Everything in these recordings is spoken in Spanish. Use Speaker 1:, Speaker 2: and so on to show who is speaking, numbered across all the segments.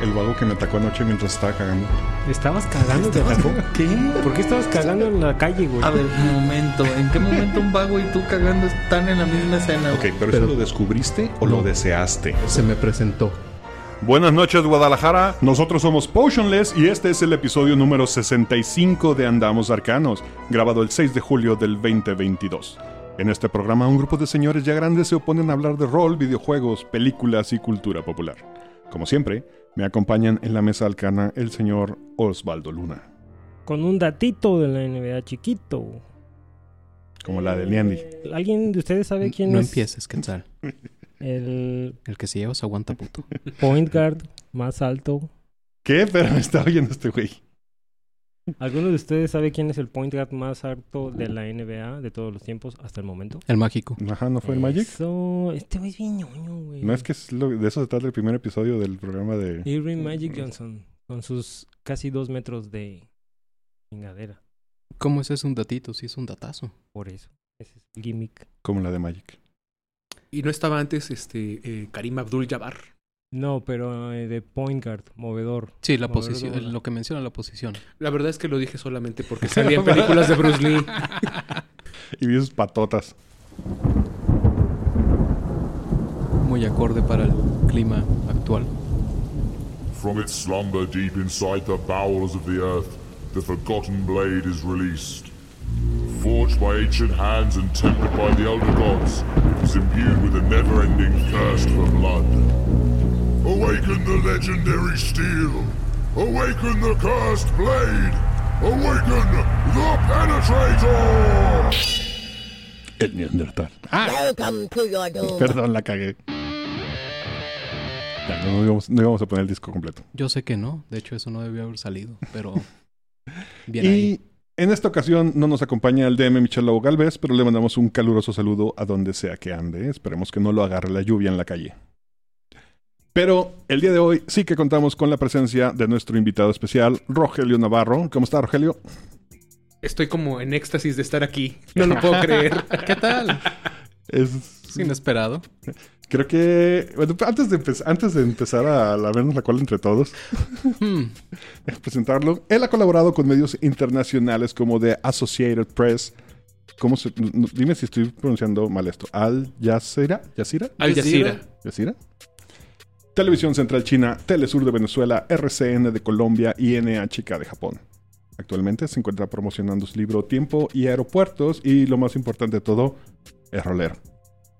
Speaker 1: El vago que me atacó anoche mientras estaba cagando.
Speaker 2: ¿Estabas cagando? ¿Te atacó?
Speaker 3: ¿Qué?
Speaker 2: ¿Por qué estabas cagando en la calle, güey?
Speaker 3: A ver, un momento. ¿En qué momento un vago y tú cagando están en la misma escena?
Speaker 1: Ok, pero,
Speaker 4: Pero-
Speaker 1: ¿eso lo descubriste o lo deseaste?
Speaker 4: Se me presentó.
Speaker 1: Buenas noches Guadalajara, nosotros somos Potionless y este es el episodio número 65 de Andamos Arcanos, grabado el 6 de julio del 2022. En este programa un grupo de señores ya grandes se oponen a hablar de rol, videojuegos, películas y cultura popular. Como siempre, me acompañan en la mesa alcana el señor Osvaldo Luna,
Speaker 2: Con un datito de la NBA chiquito.
Speaker 1: como la del Niandi.
Speaker 2: ¿Alguien de ustedes sabe quién
Speaker 4: no
Speaker 2: es
Speaker 4: empieces, Quetzal.
Speaker 2: el
Speaker 4: El que se lleva se aguanta puto.
Speaker 2: point guard más alto?
Speaker 1: ¿Qué? Pero me está oyendo este güey.
Speaker 2: ¿Alguno de ustedes sabe quién es el point guard más alto de la NBA de todos los tiempos hasta el momento?
Speaker 4: El mágico.
Speaker 1: Ajá, ¿no fue el Magic?
Speaker 2: Eso... Este güey es bien ñoño, güey.
Speaker 1: No es que es lo- de eso se trata el primer episodio del programa de...
Speaker 2: Irving Magic Johnson. Con sus casi dos metros de chingadera.
Speaker 4: ¿Cómo ese es un datito? Sí, es un datazo.
Speaker 2: Por eso. Ese es el gimmick.
Speaker 1: como la de Magic.
Speaker 5: Y no estaba antes este eh, Karim Abdul Jabbar.
Speaker 2: No, pero eh, de point guard, movedor.
Speaker 4: Sí, la
Speaker 2: Movedor
Speaker 4: posición, lo que menciona la posición.
Speaker 5: La verdad es que lo dije solamente porque salía en películas de Bruce Lee.
Speaker 1: Y vi sus patotas.
Speaker 4: Muy acorde para el clima actual.
Speaker 6: From its slumber deep inside the bowels of the earth, the Forgotten Blade is released. Forged by ancient hands and tempered by the elder gods, it is imbued with a never-ending thirst for blood. Awaken the legendary steel! Awaken the cursed blade! Awaken the penetrator!
Speaker 1: El Neandertal. Ah,
Speaker 7: Welcome to your doom.
Speaker 1: perdón, la cagué. Ya, no, no íbamos, no íbamos a poner el disco completo.
Speaker 4: Yo sé que no. De hecho, eso no debió haber salido. Pero. Bien ahí.
Speaker 1: Y en esta ocasión no nos acompaña el DM Michel Lobo Galvez, pero le mandamos un caluroso saludo a donde sea que ande. Esperemos que no lo agarre la lluvia en la calle. Pero el día de hoy sí que contamos con la presencia de nuestro invitado especial, Rogelio Navarro. ¿Cómo está, Rogelio?
Speaker 5: Estoy como en éxtasis de estar aquí. No lo puedo creer.
Speaker 4: ¿Qué tal?
Speaker 1: Es,
Speaker 4: Es inesperado.
Speaker 1: creo que bueno, antes de, empe- antes de empezar a, a vernos la cola entre todos,
Speaker 4: Hmm.
Speaker 1: presentarlo. Él ha colaborado con medios internacionales como The Associated Press. ¿Cómo se, dime si estoy pronunciando mal esto. Al Jazeera. ¿Jazeera?
Speaker 5: Al Jazeera.
Speaker 1: ¿Jazeera? Televisión Central China, Telesur de Venezuela, RCN de Colombia y NHK de Japón. Actualmente se encuentra promocionando su libro Tiempo y Aeropuertos y lo más importante de todo, es rolero.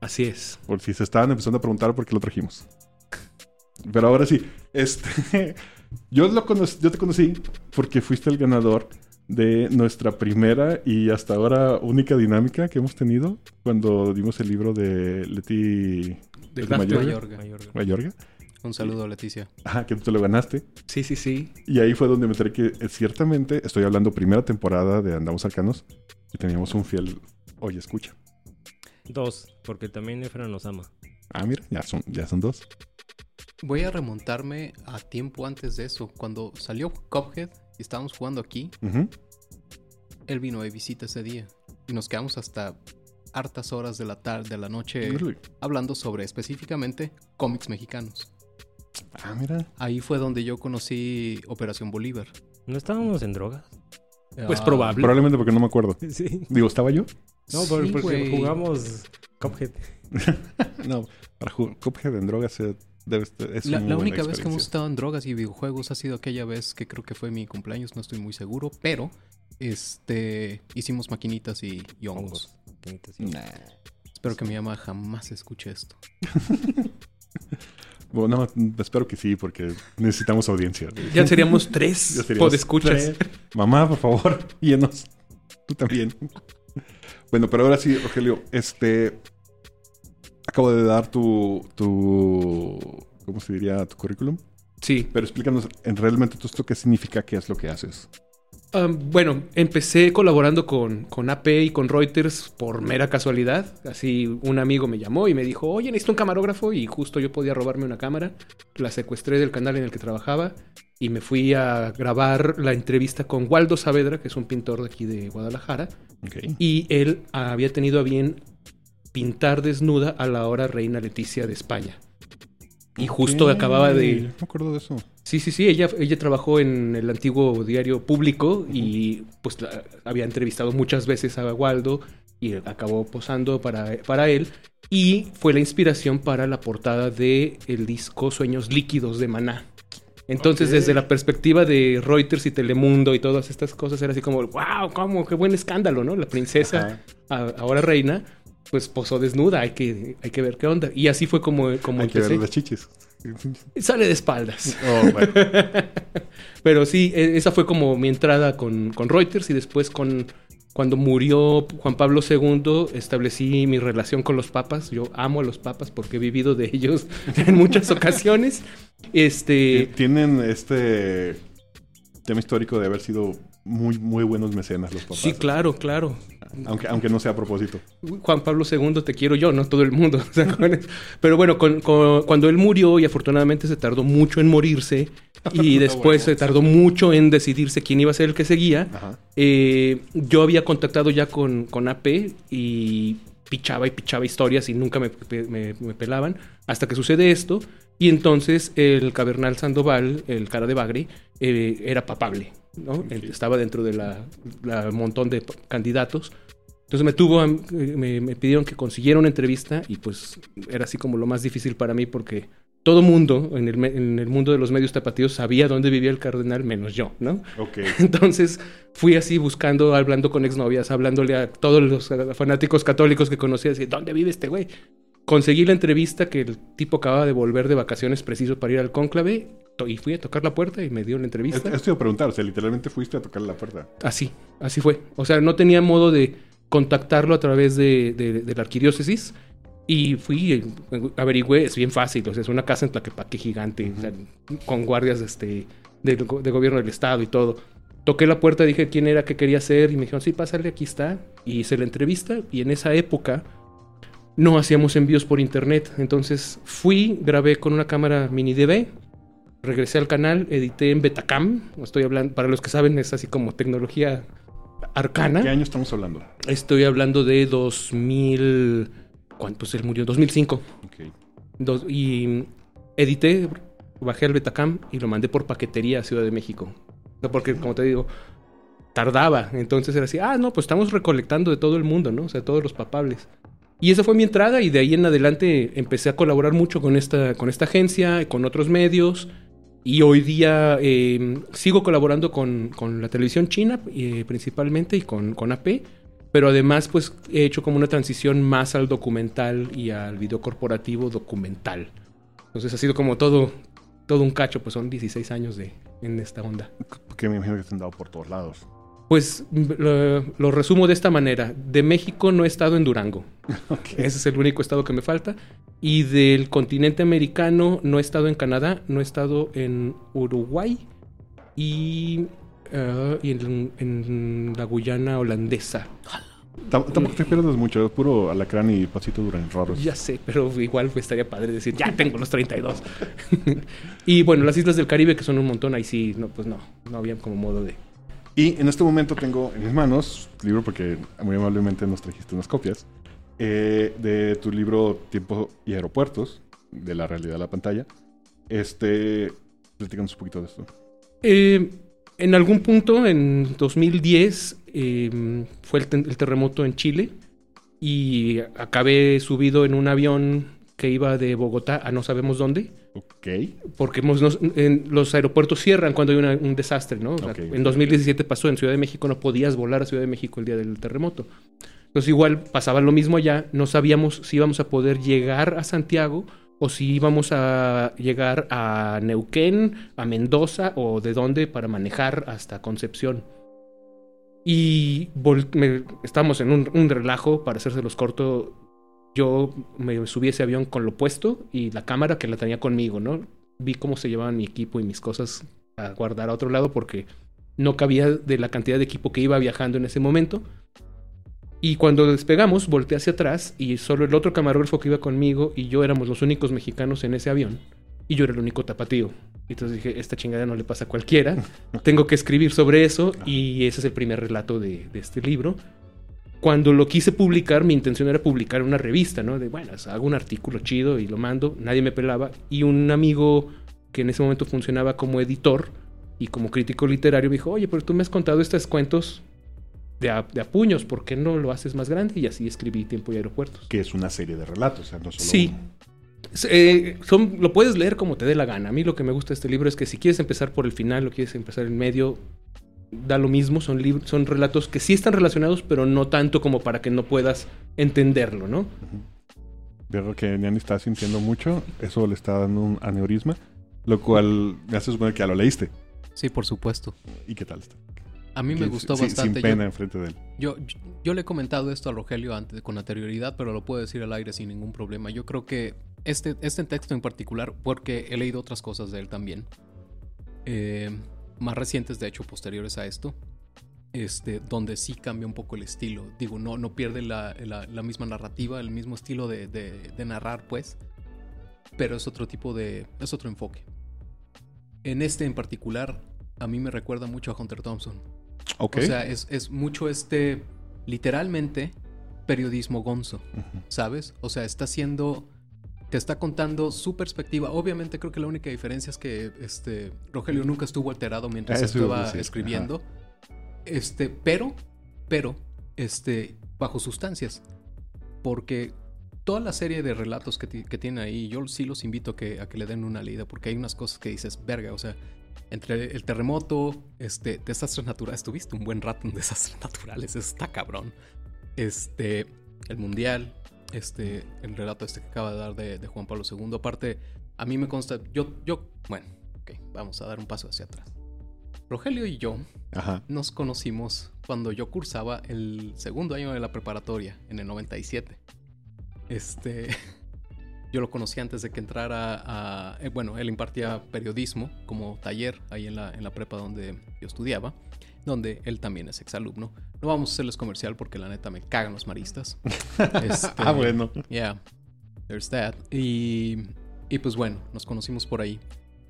Speaker 5: Así es.
Speaker 1: Por si se estaban empezando a preguntar por qué lo trajimos. Pero ahora sí, este, yo, lo yo te conocí porque fuiste el ganador de nuestra primera y hasta ahora única dinámica que hemos tenido cuando dimos el libro de Leti
Speaker 5: De
Speaker 1: ¿Es
Speaker 5: Craft
Speaker 1: mayor?
Speaker 5: Mayor.
Speaker 4: Mayorga.
Speaker 1: Mayorga.
Speaker 4: Un saludo, Leticia.
Speaker 1: Ajá, que tú te lo ganaste.
Speaker 5: Sí, sí, sí.
Speaker 1: Y ahí fue donde me enteré que eh, ciertamente, estoy hablando primera temporada de Andamos Arcanos, y teníamos un fiel, oye, escucha.
Speaker 2: Dos, porque también Efra nos ama.
Speaker 1: Ah, mira, ya son, ya son dos.
Speaker 4: Voy a remontarme a tiempo antes de eso. Cuando salió Cuphead y estábamos jugando aquí,
Speaker 1: Ujú.
Speaker 4: él vino de visita ese día. Y nos quedamos hasta hartas horas de la tarde, de la noche, hablando sobre específicamente cómics mexicanos.
Speaker 1: Ah, mira.
Speaker 4: Ahí fue donde yo conocí Operación Bolívar.
Speaker 2: ¿No estábamos en drogas?
Speaker 5: Pues
Speaker 4: Ah,
Speaker 5: probable.
Speaker 1: Probablemente porque no me acuerdo.
Speaker 2: Sí.
Speaker 1: Digo, ¿estaba yo?
Speaker 2: No, por-
Speaker 4: Sí,
Speaker 2: porque jugamos Cuphead.
Speaker 1: no, para jugar Cuphead en drogas eh, debe estar- es
Speaker 4: La, única vez que hemos estado en drogas y videojuegos ha sido aquella vez que creo que fue mi cumpleaños, no estoy muy seguro, pero este hicimos maquinitas y, y hongos.
Speaker 2: Hongos. Quinitas y-
Speaker 1: Nah.
Speaker 4: Espero que mi mamá jamás escuche esto.
Speaker 1: Bueno, no, espero que sí, porque necesitamos audiencia.
Speaker 5: Ya seríamos tres
Speaker 1: Ya seríamos
Speaker 5: podescuchas.
Speaker 1: tres. Mamá, por favor, llenos. Tú también. Bueno, pero ahora sí, Rogelio, este. Acabo de dar tu. tu ¿Cómo se diría? Tu currículum.
Speaker 5: Sí.
Speaker 1: Pero explícanos, en realmente todo esto qué significa, qué es lo que haces.
Speaker 5: Um, bueno, empecé colaborando con, con AP y con Reuters por mera casualidad. Así un amigo me llamó y me dijo, oye, necesito un camarógrafo y justo yo podía robarme una cámara. La secuestré del canal en el que trabajaba y me fui a grabar la entrevista con Waldo Saavedra, que es un pintor de aquí de Guadalajara. Y él había tenido a bien pintar desnuda a la ahora reina Leticia de España. Y justo acababa de...
Speaker 1: No me acuerdo de eso.
Speaker 5: Sí, sí, sí, ella, ella trabajó en el antiguo diario público y pues la- había entrevistado muchas veces a Waldo y acabó posando para, para él. Y fue la inspiración para la portada de el disco Sueños Líquidos de Maná. Entonces, desde la perspectiva de Reuters y Telemundo y todas estas cosas, era así como, wow, cómo, qué buen escándalo, ¿no? La princesa, a- ahora reina, pues posó desnuda, hay que, hay que ver qué onda. Y así fue como, como
Speaker 1: Hay que ver las chichis.
Speaker 5: Sale de espaldas.
Speaker 1: Oh, bueno.
Speaker 5: Pero sí, e- esa fue como mi entrada con, con Reuters y después con cuando murió Juan Pablo II establecí mi relación con los papas. Yo amo a los papas porque he vivido de ellos en muchas ocasiones. Este,
Speaker 1: Tienen este tema histórico de haber sido muy, muy buenos mecenas los papás.
Speaker 5: sí, claro, claro.
Speaker 1: Aunque, aunque no sea a propósito.
Speaker 5: Juan Pablo II te quiero yo, no todo el mundo. o sea, con eso. Pero bueno, con- con- cuando él murió y afortunadamente se tardó mucho en morirse y después se tardó mucho en decidirse quién iba a ser el que seguía, eh, yo había contactado ya con, con AP y pichaba y pichaba historias y nunca me, me- me pelaban hasta que sucede esto y entonces el Cavernal Sandoval, el cara de bagre, eh, era papable, ¿no? Estaba dentro de la, la montón de candidatos. Entonces me tuvo, a- me, me pidieron que consiguiera una entrevista y pues era así como lo más difícil para mí porque todo mundo en el, en el mundo de los medios tapatíos sabía dónde vivía el cardenal menos yo, ¿no?
Speaker 1: Ok.
Speaker 5: Entonces fui así buscando, hablando con exnovias, hablándole a todos los fanáticos católicos que conocía, así, ¿dónde vive este güey? Conseguí la entrevista que el tipo acababa de volver de vacaciones preciso para ir al cónclave y fui a tocar la puerta y me dio la entrevista.
Speaker 1: Esto iba a preguntar, o sea, literalmente fuiste a tocarle la puerta.
Speaker 5: Así, así fue. O sea, no tenía modo de contactarlo a través de, de- de la arquidiócesis. Y fui, eh, averigüé, es bien fácil, o sea, es una casa en Tlaquepaque gigante, o sea, con guardias este, de gobierno del estado y todo. Toqué la puerta, dije quién era, qué quería hacer, y me dijeron, sí, pásale, aquí está. Y hice la entrevista, y en esa época no hacíamos envíos por internet. Entonces fui, grabé con una cámara mini DV, regresé al canal, edité en Betacam. Estoy hablando, para los que saben, es así como tecnología arcana.
Speaker 1: ¿Qué año estamos hablando?
Speaker 5: Estoy hablando de 2000. ¿Cuánto se murió? 2005.
Speaker 1: Ok.
Speaker 5: Dos- y edité, bajé al Betacam y lo mandé por paquetería a Ciudad de México. Porque, como te digo, tardaba. Entonces era así, ah, no, pues estamos recolectando de todo el mundo, ¿no? O sea, todos los papables. Y esa fue mi entrada y de ahí en adelante empecé a colaborar mucho con esta, con esta agencia, con otros medios. Y hoy día eh, sigo colaborando con, con la televisión china eh, principalmente y con, con AP. Pero además pues he hecho como una transición más al documental y al video corporativo documental. Entonces ha sido como todo, todo un cacho, pues son 16 años de, en esta onda.
Speaker 1: Porque me imagino que te han dado por todos lados.
Speaker 5: Pues lo, lo resumo de esta manera. De México no he estado en Durango. Ese es el único estado que me falta. Y del continente americano no he estado en Canadá, no he estado en Uruguay y, ah, y en, en la Guyana holandesa.
Speaker 1: Tam- Tampoco te pierdas mucho, es puro alacrán y pasito duran raros.
Speaker 5: Ya sé, pero igual estaría padre decir, ya tengo los 32. y bueno, las islas del Caribe, que son un montón, ahí sí, no, pues no, no había como modo de...
Speaker 1: Y en este momento tengo en mis manos tu libro, porque muy amablemente nos trajiste unas copias, eh, de tu libro Tiempo y Aeropuertos, de la realidad de la pantalla. Este, platícanos un poquito de esto.
Speaker 5: Eh, en algún punto, en 2010, eh, fue el terremoto en Chile y acabé subido en un avión que iba de Bogotá a no sabemos dónde,
Speaker 1: Ok.
Speaker 5: porque hemos- nos- en- los aeropuertos cierran cuando hay una- un desastre, ¿no? O sea,
Speaker 1: Ok.
Speaker 5: En 2017 pasó en Ciudad de México, no podías volar a Ciudad de México el día del terremoto. Entonces igual pasaba lo mismo allá, no sabíamos si íbamos a poder llegar a Santiago o si íbamos a llegar a Neuquén, a Mendoza o de dónde para manejar hasta Concepción. Y me- estábamos en un, un relajo, para hacérselos corto, yo me subí a ese avión con lo puesto y la cámara que la tenía conmigo, ¿no? vi cómo se llevaban mi equipo y mis cosas a guardar a otro lado porque no cabía de la cantidad de equipo que iba viajando en ese momento. Y cuando despegamos, volteé hacia atrás y solo el otro camarógrafo que iba conmigo y yo éramos los únicos mexicanos en ese avión. Y yo era el único tapatío. Y Entonces dije, esta chingada no le pasa a cualquiera. Tengo que escribir sobre eso y ese es el primer relato de, de este libro. Cuando lo quise publicar, mi intención era publicar una revista, ¿no? De, bueno, hago un artículo chido y lo mando, nadie me pelaba. Y un amigo que en ese momento funcionaba como editor y como crítico literario me dijo, oye, pero tú me has contado estos cuentos de a, de a puños, ¿por qué no lo haces más grande? Y así escribí Tiempo y Aeropuertos.
Speaker 1: Que es una serie de relatos, o sea, no solo
Speaker 5: Sí. Eh, son, lo puedes leer como te dé la gana. A mí lo que me gusta de este libro es que si quieres empezar por el final o quieres empezar en medio, da lo mismo. Son, son relatos que sí están relacionados, pero no tanto como para que no puedas entenderlo, ¿no?
Speaker 1: Veo que Niani está sintiendo mucho, eso le está dando un aneurisma, lo cual me hace suponer que ya lo leíste.
Speaker 4: Sí, por supuesto.
Speaker 1: ¿Y qué tal está?
Speaker 4: A mí me gustó
Speaker 1: sin-
Speaker 4: bastante.
Speaker 1: Sin
Speaker 4: Yo-
Speaker 1: pena enfrente de él.
Speaker 4: Yo, yo, yo le he comentado esto a Rogelio antes con anterioridad, pero lo puedo decir al aire sin ningún problema. Yo creo que este, este texto en particular, porque he leído otras cosas de él también, eh, más recientes, de hecho, posteriores a esto, este, donde sí cambia un poco el estilo. Digo, no, no pierde la, la- la misma narrativa, el mismo estilo de, de- de narrar, pues, pero es otro tipo de. es otro enfoque. En este en particular, a mí me recuerda mucho a Hunter Thompson.
Speaker 1: Ok.
Speaker 4: O sea, es, es mucho este, literalmente, periodismo gonzo. ¿sabes? O sea, está haciendo, te está contando su perspectiva. Obviamente creo que la única diferencia es que este, Rogelio nunca estuvo alterado mientras
Speaker 1: Eso iba a
Speaker 4: estaba escribiendo. Este, pero, pero, este, bajo sustancias. Porque toda la serie de relatos que, que tiene ahí, yo sí los invito a que, a que le den una leída, porque hay unas cosas que dices, verga, o sea, entre el terremoto, este, desastres naturales, tuviste un buen rato en desastres naturales, eso está cabrón. Este, el mundial, este, el relato este que acaba de dar de, de Juan Pablo II, aparte, a mí me consta, yo, yo, bueno, ok, vamos a dar un paso hacia atrás. Rogelio y yo
Speaker 1: Ajá.
Speaker 4: nos conocimos cuando yo cursaba el segundo año de la preparatoria, en el 97. Este, yo lo conocí antes de que entrara a, eh, bueno, él impartía periodismo como taller ahí en la, en la prepa donde yo estudiaba, donde él también es exalumno. No vamos a hacerles comercial porque la neta me cagan los maristas. Este,
Speaker 1: Ah, bueno.
Speaker 4: Yeah, there's that. Y, y pues bueno, nos conocimos por ahí.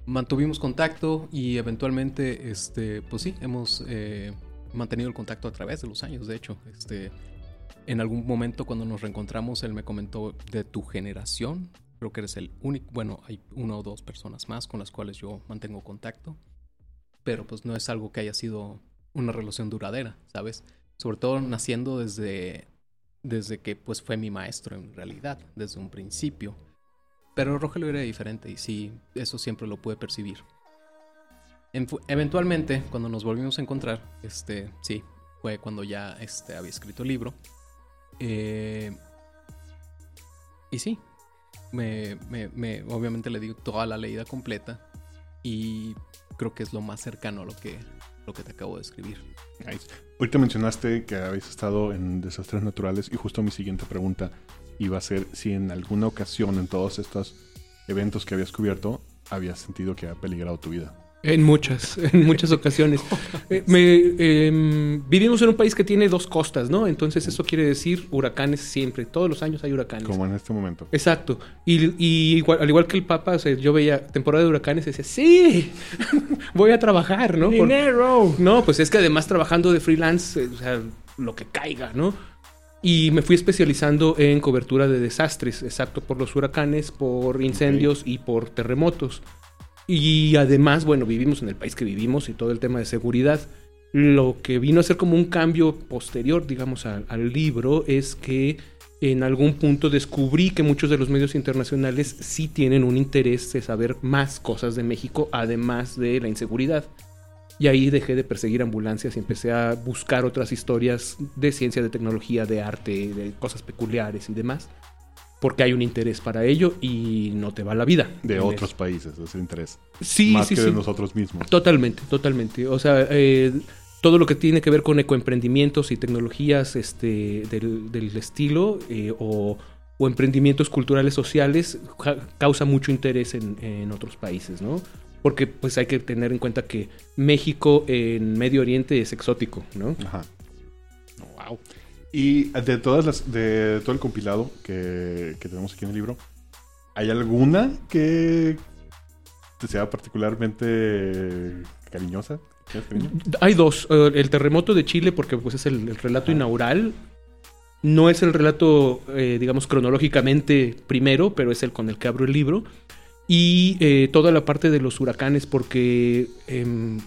Speaker 4: Mantuvimos contacto y eventualmente, este, pues sí, hemos eh, mantenido el contacto a través de los años, de hecho. Este, en algún momento cuando nos reencontramos, él me comentó de tu generación. Creo que eres el único, bueno, hay una o dos personas más con las cuales yo mantengo contacto. Pero pues no es algo que haya sido una relación duradera, ¿sabes? Sobre todo naciendo desde, desde que pues fue mi maestro en realidad, desde un principio. Pero Rogelio era diferente y sí, eso siempre lo pude percibir. En- eventualmente, cuando nos volvimos a encontrar, este, sí, fue cuando ya este, había escrito el libro. Eh, y sí, me, me- me- obviamente le di toda la leída completa y creo que es lo más cercano a lo que, lo que te acabo de escribir.
Speaker 1: Ahorita mencionaste que habéis estado en desastres naturales y justo mi siguiente pregunta iba a ser si en alguna ocasión en todos estos eventos que habías cubierto habías sentido que ha peligrado tu vida.
Speaker 5: En muchas, en muchas ocasiones. Eh, me, em, vivimos en un país que tiene dos costas, ¿no? Entonces eso quiere decir huracanes siempre. Todos los años hay huracanes.
Speaker 1: Como en este momento.
Speaker 5: Exacto. Y, y igual- al igual que el Papa, o sea, yo veía temporada de huracanes y decía, sí, voy a trabajar, ¿no? Por-
Speaker 2: ¡Dinero!
Speaker 5: no, pues es que además trabajando de freelance, eh, o sea, lo que caiga, ¿no? Y me fui especializando en cobertura de desastres, exacto, por los huracanes, por incendios y por terremotos. Y además, bueno, vivimos en el país que vivimos y todo el tema de seguridad. Lo que vino a ser como un cambio posterior, digamos, al, libro es que en algún punto descubrí que muchos de los medios internacionales sí tienen un interés de saber más cosas de México, además de la inseguridad. Y ahí dejé de perseguir ambulancias y empecé a buscar otras historias de ciencia, de tecnología, de arte, de cosas peculiares y demás. Porque hay un interés para ello y no te va la vida.
Speaker 1: De otros
Speaker 5: eso.
Speaker 1: países, ese interés.
Speaker 5: Sí,
Speaker 1: Más
Speaker 5: sí,
Speaker 1: que
Speaker 5: sí.
Speaker 1: de nosotros mismos.
Speaker 5: Totalmente, totalmente. O sea, eh, todo lo que tiene que ver con ecoemprendimientos y tecnologías este, del, del estilo eh, o, o emprendimientos culturales sociales ja- causa mucho interés en, en otros países, ¿no? Porque pues hay que tener en cuenta que México en Medio Oriente es exótico, ¿no?
Speaker 1: Ajá. Wow. Y de todas las, de todo el compilado que, que tenemos aquí en el libro, ¿hay alguna que te sea particularmente cariñosa?
Speaker 5: Hay dos. eh, El terremoto de Chile, porque pues es el, el relato inaugural. No es el relato, eh, digamos, cronológicamente primero, pero es el con el que abro el libro. Y eh, toda la parte de los huracanes, porque em,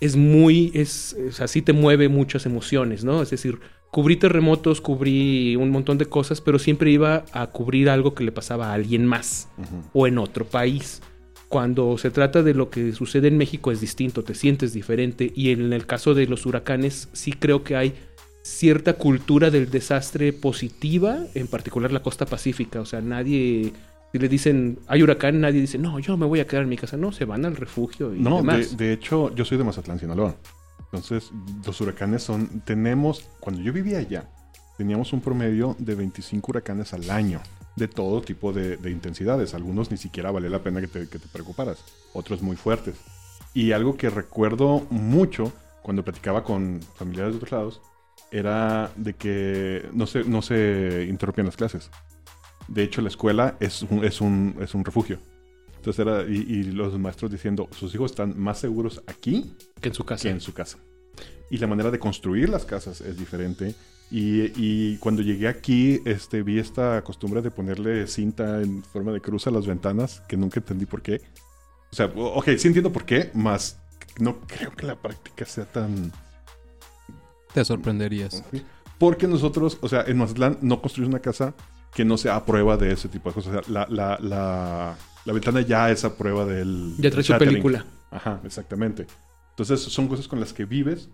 Speaker 5: es muy, es, es así te mueve muchas emociones, ¿no? Es decir, cubrí terremotos, cubrí un montón de cosas, pero siempre iba a cubrir algo que le pasaba a alguien más o en otro país. Cuando se trata de lo que sucede en México es distinto, te sientes diferente y en el caso de los huracanes sí creo que hay cierta cultura del desastre positiva, en particular la costa pacífica, o sea, nadie si le dicen hay huracán, nadie dice, "No, yo me voy a quedar en mi casa", no, se van al refugio y
Speaker 1: No, de,
Speaker 5: demás.
Speaker 1: de hecho, yo soy de Mazatlán, Sinaloa. Entonces, los huracanes son. Tenemos. Cuando yo vivía allá, teníamos un promedio de 25 huracanes al año. De todo tipo de, de intensidades. Algunos ni siquiera vale la pena que te, que te preocuparas. Otros muy fuertes. Y algo que recuerdo mucho cuando platicaba con familiares de otros lados era de que no se, no se interrumpían las clases. De hecho, la escuela es un, es un, es un refugio. Entonces era, y, y los maestros diciendo, sus hijos están más seguros aquí
Speaker 5: que en su casa.
Speaker 1: que en su casa. Y la manera de construir las casas es diferente. Y, y cuando llegué aquí, este, vi esta costumbre de ponerle cinta en forma de cruz a las ventanas, que nunca entendí por qué. O sea, ok, sí entiendo por qué, más no creo que la práctica sea tan...
Speaker 4: Te sorprenderías.
Speaker 1: Porque nosotros, o sea, en Mazatlán no construimos una casa que no sea a prueba de ese tipo de cosas. O sea, la, la, la, la ventana ya es a prueba del...
Speaker 5: Ya trae su película.
Speaker 1: Ajá, exactamente. Entonces son cosas con las que vives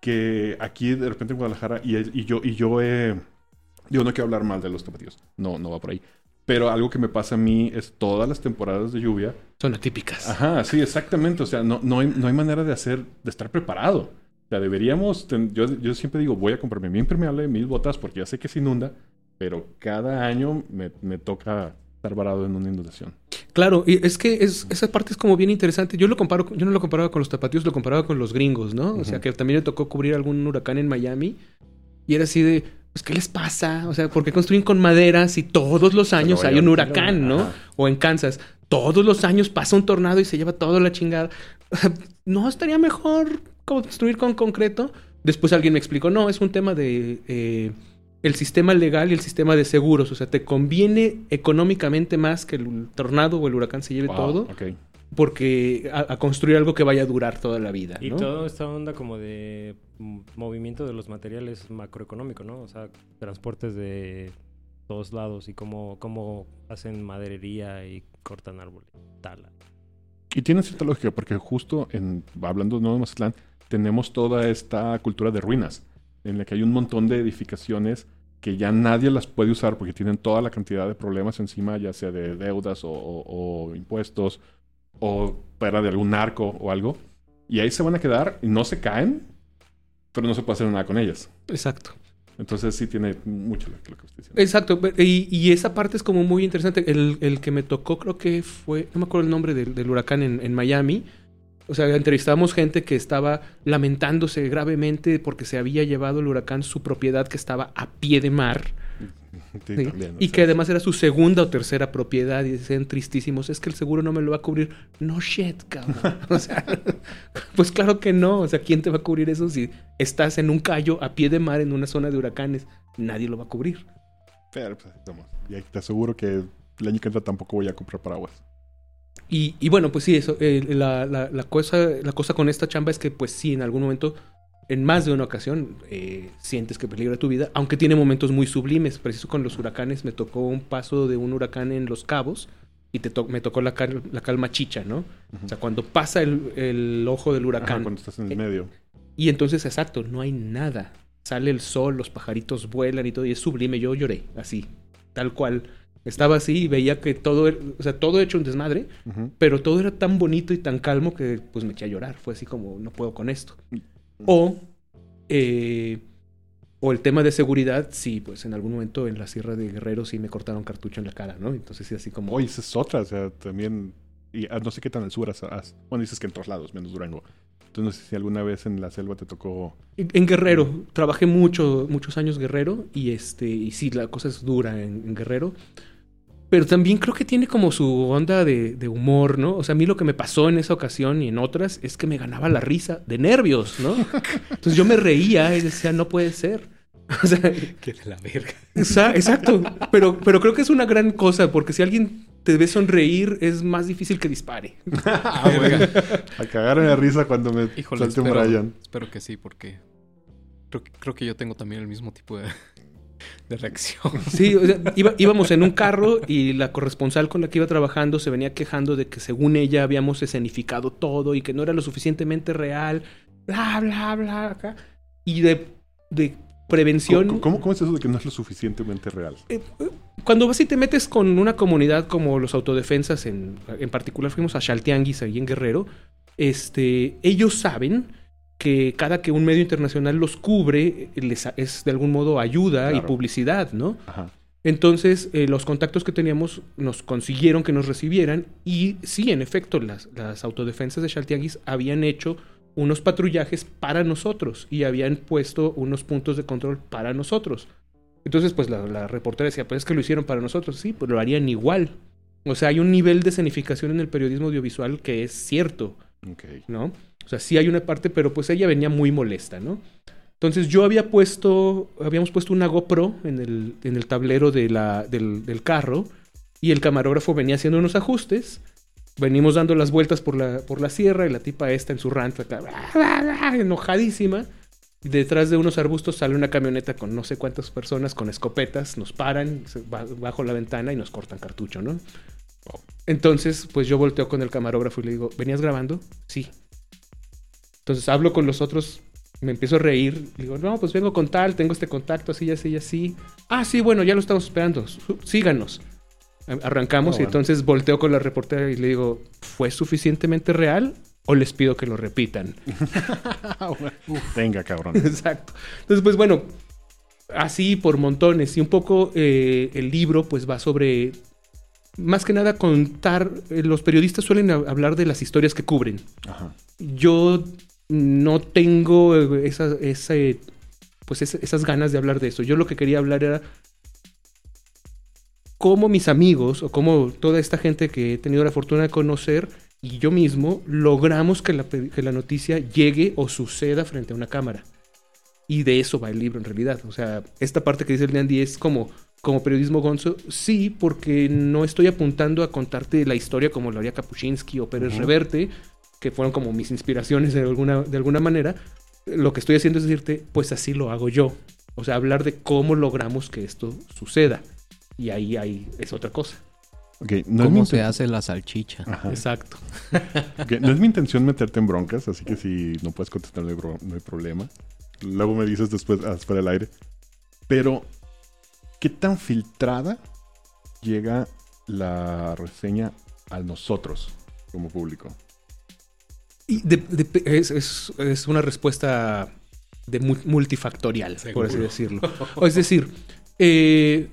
Speaker 1: que aquí de repente en Guadalajara y, y yo y yo he yo no quiero hablar mal de los tapatíos. No, no va por ahí. Pero algo que me pasa a mí es todas las temporadas de lluvia.
Speaker 5: Son atípicas.
Speaker 1: Ajá, sí, exactamente. O sea, no, no, hay, no hay manera de hacer, de estar preparado. O sea, deberíamos, ten- yo, yo siempre digo, voy a comprarme mi impermeable, mis botas, porque ya sé que se inunda, pero cada año me, me toca estar varado en una inundación.
Speaker 5: Claro, y es que es, esa parte es como bien interesante. Yo lo comparo, yo no lo comparaba con los tapatíos, lo comparaba con los gringos, ¿no? O sea, que también le tocó cubrir algún huracán en Miami y era así de, pues, ¿qué les pasa? O sea, ¿por qué construyen con madera si todos los años hay un huracán, ¿no?
Speaker 1: Ajá.
Speaker 5: O en Kansas, todos los años pasa un tornado y se lleva toda la chingada. ¿No estaría mejor construir con concreto? Después alguien me explicó, no, es un tema de... eh, el sistema legal y el sistema de seguros. O sea, te conviene económicamente más que el tornado o el huracán se lleve
Speaker 1: Wow,
Speaker 5: todo porque a, a construir algo que vaya a durar toda la vida.
Speaker 2: Y
Speaker 5: ¿no?
Speaker 2: toda esta onda como de mm, movimiento de los materiales macroeconómico, ¿no? O sea, transportes de todos lados y cómo, cómo hacen maderería y cortan árboles, tala.
Speaker 1: Y tiene cierta lógica, porque justo en, hablando de Nuevo Mazatlán, tenemos toda esta cultura de ruinas, en la que hay un montón de edificaciones que ya nadie las puede usar porque tienen toda la cantidad de problemas encima, ya sea de deudas o, o- o impuestos, o para de algún narco o algo. Y ahí se van a quedar y no se caen, pero no se puede hacer nada con ellas.
Speaker 5: Exacto.
Speaker 1: Entonces sí tiene mucho lo, que usted dice.
Speaker 5: Exacto. Y, y esa parte es como muy interesante. El, el que me tocó creo que fue, no me acuerdo el nombre del, del huracán en, en Miami. O sea, entrevistábamos gente que estaba lamentándose gravemente porque se había llevado el huracán su propiedad que estaba a pie de mar.
Speaker 1: Sí,
Speaker 5: ¿sí?
Speaker 1: también,
Speaker 5: y que además era su segunda o tercera propiedad y decían tristísimos, es que el seguro no me lo va a cubrir. No shit, cabrón. o sea, pues claro que no. O sea, ¿quién te va a cubrir eso si estás en un callo a pie de mar en una zona de huracanes? Nadie lo va a cubrir.
Speaker 1: Pero pues así somos. Y ahí te aseguro que el año que entra tampoco voy a comprar paraguas.
Speaker 5: Y, y bueno, pues sí, eso. eh, la, la- la cosa, la cosa con esta chamba es que, pues sí, en algún momento, en más de una ocasión, eh, sientes que peligra tu vida, aunque tiene momentos muy sublimes. Preciso con los huracanes, me tocó un paso de un huracán en Los Cabos y te to- me tocó la, cal- la calma chicha, ¿no? O sea, cuando pasa el, el ojo del
Speaker 1: Ajá,
Speaker 5: huracán.
Speaker 1: cuando estás en el
Speaker 5: Eh,
Speaker 1: medio.
Speaker 5: Y entonces, exacto, no hay nada. Sale el sol, los pajaritos vuelan y todo, y es sublime. Yo lloré, así, tal cual. Estaba así y veía que todo, era- o sea, todo hecho un desmadre, pero todo era tan bonito y tan calmo que pues me eché a llorar. Fue así como, no puedo con esto. O, eh, O el tema de seguridad, sí, pues en algún momento en la Sierra de Guerrero sí me cortaron cartucho en la cara, ¿no? Entonces sí, así como...
Speaker 1: Oye, esa es otra, o sea, también. Y ah, no sé qué tan al sur has. has- bueno, dices que en todos lados, menos Durango. Entonces no sé si alguna vez en la selva te tocó.
Speaker 5: En en Guerrero, trabajé mucho, muchos años Guerrero y este, y sí, la cosa es dura en, en Guerrero. Pero también creo que tiene como su onda de, de humor, ¿no? O sea, a mí lo que me pasó en esa ocasión y en otras es que me ganaba la risa de nervios, ¿no? Entonces yo me reía y decía, no puede ser. O sea,
Speaker 4: Que de la verga.
Speaker 5: Exa- Exacto, pero, pero creo que es una gran cosa porque si alguien te ve sonreír es más difícil que dispare.
Speaker 1: Ah. A cagar en la risa cuando me
Speaker 4: Híjole,
Speaker 1: salte un
Speaker 4: espero,
Speaker 1: Brian.
Speaker 4: espero que sí, porque creo, creo que yo tengo también el mismo tipo de, de reacción.
Speaker 5: Sí, o sea, iba- íbamos en un carro y la corresponsal con la que iba trabajando se venía quejando de que según ella habíamos escenificado todo y que no era lo suficientemente real, bla, bla, bla, acá. Y de, de prevención...
Speaker 1: ¿Cómo, cómo, cómo es eso de que no es lo suficientemente real?
Speaker 5: Eh, eh, Cuando vas y te metes con una comunidad como los autodefensas, en, en particular fuimos a Chaltianguis, ahí en Guerrero, este, ellos saben que cada que un medio internacional los cubre, les, es de algún modo ayuda y publicidad, ¿no?
Speaker 1: Ajá.
Speaker 5: Entonces, eh, los contactos que teníamos nos consiguieron que nos recibieran y sí, en efecto, las, las autodefensas de Chaltianguis habían hecho unos patrullajes para nosotros y habían puesto unos puntos de control para nosotros. Entonces, pues la, la reportera decía, pues es que lo hicieron para nosotros, sí, pues lo harían igual. O sea, hay un nivel de escenificación en el periodismo audiovisual que es cierto. ¿no? O sea, sí hay una parte, pero pues ella venía muy molesta, ¿no? Entonces yo había puesto, habíamos puesto una GoPro en el, en el tablero de la, del, del carro y el camarógrafo venía haciendo unos ajustes. Venimos dando las vueltas por la, por la sierra y la tipa esta en su rancho acá, enojadísima. Y detrás de unos arbustos sale una camioneta con no sé cuántas personas con escopetas, nos paran bajo la ventana y nos cortan cartucho, ¿no? Entonces, pues yo volteo con el camarógrafo y le digo, ¿venías grabando? Sí. Entonces hablo con los otros, me empiezo a reír. Digo, no, pues vengo con tal, tengo este contacto, así, así, así. Ah, sí, bueno, ya lo estamos esperando. Síganos. Arrancamos
Speaker 1: Ah,
Speaker 5: y entonces volteo con la reportera y le digo, ¿fue suficientemente real o les pido que lo repitan?
Speaker 1: Venga, cabrón.
Speaker 5: Exacto. Entonces, pues bueno, así por montones. Y un poco eh, el libro, pues va sobre. Más que nada contar. eh, los periodistas suelen hab- hablar de las historias que cubren.
Speaker 1: Ajá.
Speaker 5: Yo no tengo eh, esa, pues esas ganas de hablar de eso. Yo lo que quería hablar era cómo mis amigos o cómo toda esta gente que he tenido la fortuna de conocer y yo mismo logramos que la, que la noticia llegue o suceda frente a una cámara. Y de eso va el libro en realidad. O sea, esta parte que dice el Andy es como, como periodismo gonzo. Sí, porque no estoy apuntando a contarte la historia como lo haría Kapuscinski o Pérez. Reverte, que fueron como mis inspiraciones de alguna, de alguna manera. Lo que estoy haciendo es decirte, pues así lo hago yo. O sea, hablar de cómo logramos que esto suceda. Y ahí, ahí es otra cosa.
Speaker 1: No,
Speaker 7: ¿Cómo se hace la salchicha?
Speaker 1: Ajá.
Speaker 5: Exacto.
Speaker 1: No es mi intención meterte en broncas, así que si no puedes contestar, no hay, bro- no hay problema. Luego me dices después, ah, fuera del aire. Pero, ¿qué tan filtrada llega la reseña a nosotros como público?
Speaker 5: Y de- de- es, es- es una respuesta de mu- multifactorial, por así decirlo. O es decir, eh,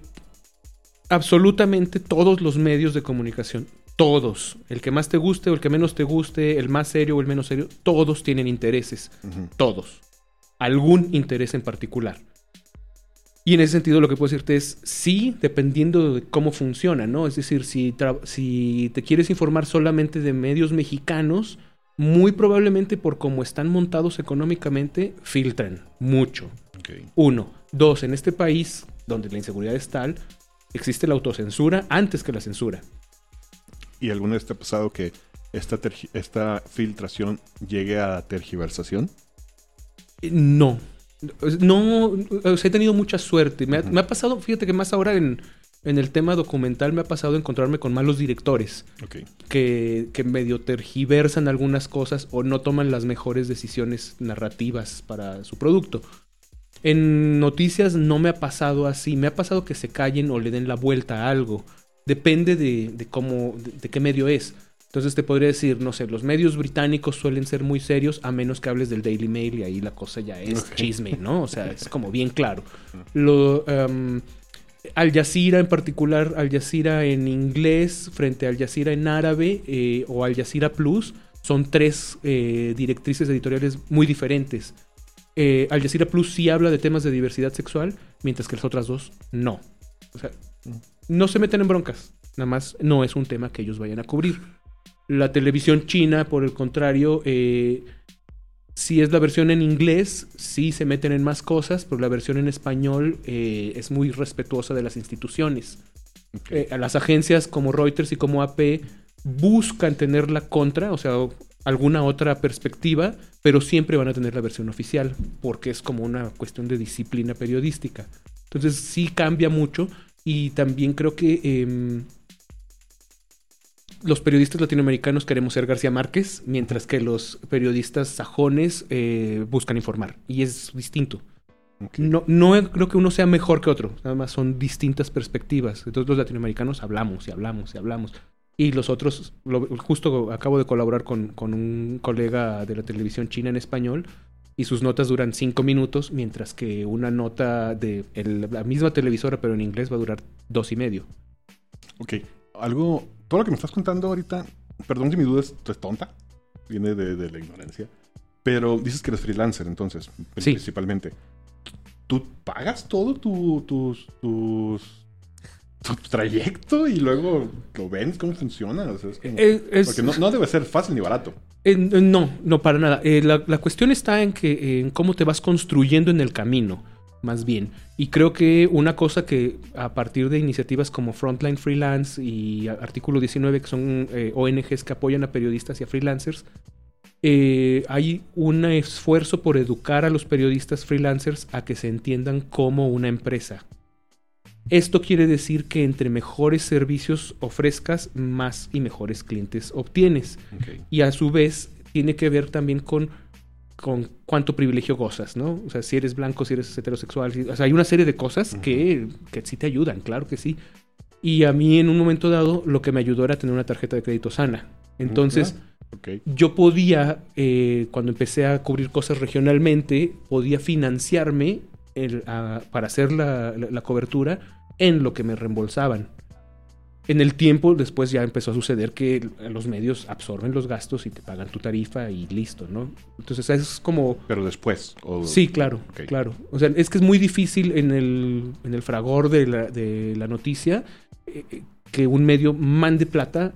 Speaker 5: absolutamente todos los medios de comunicación, todos, el que más te guste o el que menos te guste, el más serio o el menos serio, todos tienen intereses, todos. Algún interés en particular. Y en ese sentido lo que puedo decirte es sí, dependiendo de cómo funciona, ¿no? Es decir, si, si te quieres informar solamente de medios mexicanos, muy probablemente por cómo están montados económicamente, filtran mucho. Uno. Dos, en este país, donde la inseguridad es tal, existe la autocensura antes que la censura.
Speaker 1: ¿Y alguna vez te ha pasado que esta, esta filtración llegue a tergiversación?
Speaker 5: Eh, No. No, o sea, he tenido mucha suerte. Me ha, me ha pasado, fíjate que más ahora en, en el tema documental me ha pasado encontrarme con malos directores que, que medio tergiversan algunas cosas o no toman las mejores decisiones narrativas para su producto. En noticias no me ha pasado así, me ha pasado que se callen o le den la vuelta a algo. Depende de, de cómo, de, de qué medio es. Entonces te podría decir, no sé, los medios británicos suelen ser muy serios a menos que hables del Daily Mail y ahí la cosa ya es chisme, ¿no? O sea, es como bien claro. Lo, em, Al Jazeera en particular, Al Jazeera en inglés frente a Al Jazeera en árabe eh, o Al Jazeera Plus son tres eh, directrices editoriales muy diferentes. Eh, Al Jazeera Plus sí habla de temas de diversidad sexual, mientras que las otras dos no. O sea, no se meten en broncas. Nada más no es un tema que ellos vayan a cubrir. La televisión china, por el contrario, si es la versión en inglés, sí se meten en más cosas, pero la versión en español eh, es muy respetuosa de las instituciones. Eh, a las agencias como Reuters y como AP buscan tener la contra, o sea, alguna otra perspectiva, pero siempre van a tener la versión oficial, porque es como una cuestión de disciplina periodística. Entonces sí cambia mucho y también creo que em, los periodistas latinoamericanos queremos ser García Márquez, mientras que los periodistas sajones eh, buscan informar. Y es distinto.
Speaker 1: Ok.
Speaker 5: No, no creo que uno sea mejor que otro, nada más son distintas perspectivas. Entonces los latinoamericanos hablamos y hablamos y hablamos. Y los otros, lo- justo acabo de colaborar con, con un colega de la televisión china en español y sus notas duran cinco minutos, mientras que una nota de el- la misma televisora pero en inglés va a durar dos y medio.
Speaker 1: Ok, algo, todo lo que me estás contando ahorita, perdón si mi duda es, es tonta, viene de, de la ignorancia, pero dices que eres freelancer entonces,
Speaker 5: Sí.
Speaker 1: principalmente. ¿Tú pagas todo tu, tus, tus, tu trayecto y luego lo vendes? ¿Cómo funciona? O sea, es como-
Speaker 5: Eh, es-
Speaker 1: Porque no, no debe ser fácil ni barato.
Speaker 5: Eh, no, no, para nada. Eh, la, la cuestión está en que en cómo te vas construyendo en el camino, más bien. Y creo que una cosa que a partir de iniciativas como Frontline Freelance y Artículo 19, que son eh, ONGs que apoyan a periodistas y a freelancers, eh, hay un esfuerzo por educar a los periodistas freelancers a que se entiendan como una empresa. Esto quiere decir que entre mejores servicios ofrezcas, más y mejores clientes obtienes y a su vez tiene que ver también con, con cuánto privilegio gozas, ¿no? O sea, si eres blanco, si eres heterosexual, si- o sea, hay una serie de cosas que, que sí te ayudan, claro que sí. Y a mí en un momento dado lo que me ayudó era tener una tarjeta de crédito sana. Entonces,
Speaker 1: Ok.
Speaker 5: yo podía, eh, cuando empecé a cubrir cosas regionalmente, podía financiarme el- a- para hacer la, la- la cobertura en lo que me reembolsaban. En el tiempo, después ya empezó a suceder que los medios absorben los gastos y te pagan tu tarifa y listo, ¿no? Entonces es como...
Speaker 1: Pero después. o-
Speaker 5: Sí, claro, claro. O sea, es que es muy difícil en el, en el fragor de la, de la noticia eh, eh, que un medio mande plata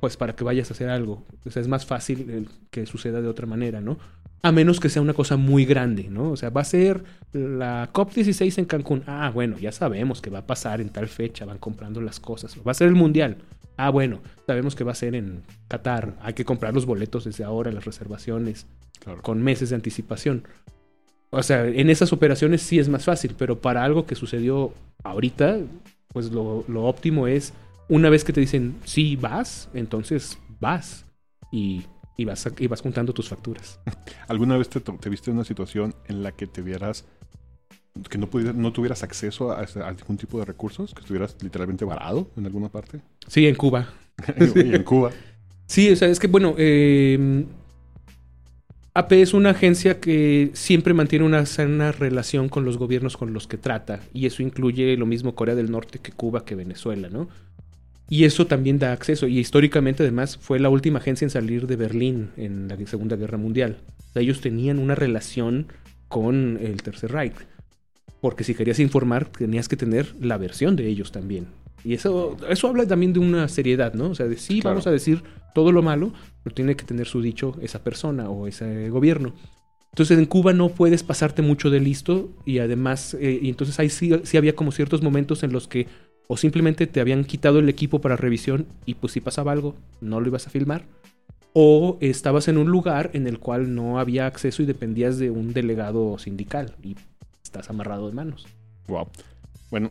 Speaker 5: pues para que vayas a hacer algo. O sea, es más fácil eh, que suceda de otra manera, ¿no? A menos que sea una cosa muy grande, ¿no? O sea, va a ser la COP16 en Cancún. Ah, bueno, ya sabemos que va a pasar en tal fecha, van comprando las cosas. Va a ser el Mundial. Ah, bueno, sabemos que va a ser en Qatar. Hay que comprar los boletos desde ahora, las reservaciones
Speaker 1: Claro.
Speaker 5: con meses de anticipación. O sea, en esas operaciones sí es más fácil, pero para algo que sucedió ahorita, pues lo, lo óptimo es una vez que te dicen sí vas, entonces vas y, y vas, a- y vas juntando tus facturas.
Speaker 1: ¿Alguna vez te, viste en una situación en la que te vieras que no, pudieras, no tuvieras acceso a, a algún tipo de recursos? ¿Que estuvieras literalmente varado en alguna parte?
Speaker 5: Sí, en Cuba.
Speaker 1: y en Cuba.
Speaker 5: Sí, o sea, es que bueno, eh, AP es una agencia que siempre mantiene una sana relación con los gobiernos con los que trata, y eso incluye lo mismo Corea del Norte que Cuba que Venezuela, ¿no? Y eso también da acceso, y históricamente además fue la última agencia en salir de Berlín en la Segunda Guerra Mundial. O sea, ellos tenían una relación con el Tercer Reich, porque si querías informar tenías que tener la versión de ellos también. Y eso, eso habla también de una seriedad, ¿no? O sea, de sí,
Speaker 1: Claro.
Speaker 5: vamos a decir todo lo malo, pero tiene que tener su dicho esa persona o ese gobierno. Entonces en Cuba no puedes pasarte mucho de listo y además, eh, y entonces ahí sí, sí había como ciertos momentos en los que o simplemente te habían quitado el equipo para revisión y pues si pasaba algo no lo ibas a filmar, o estabas en un lugar en el cual no había acceso y dependías de un delegado sindical y estás amarrado de manos.
Speaker 1: Wow. Bueno,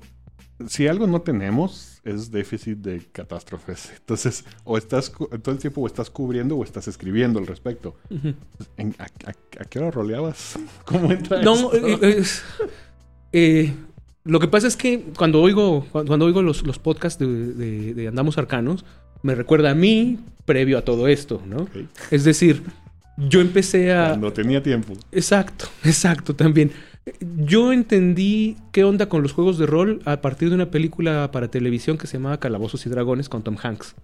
Speaker 1: si algo no tenemos es déficit de catástrofes. Entonces, o estás todo el tiempo o estás cubriendo o estás escribiendo al respecto.
Speaker 5: Ujú.
Speaker 1: ¿En- a, a- a qué hora roleabas? ¿Cómo entra
Speaker 5: No, eh, es- eh, lo que pasa es que cuando oigo, cuando, oigo los, los podcasts de, de- de Andamos Arcanos, me recuerda a mí previo a todo esto, ¿no? Es decir, yo empecé a...
Speaker 1: Cuando tenía tiempo.
Speaker 5: Exacto, exacto, también. Yo entendí qué onda con los juegos de rol a partir de una película para televisión que se llamaba Calabozos y Dragones con Tom Hanks.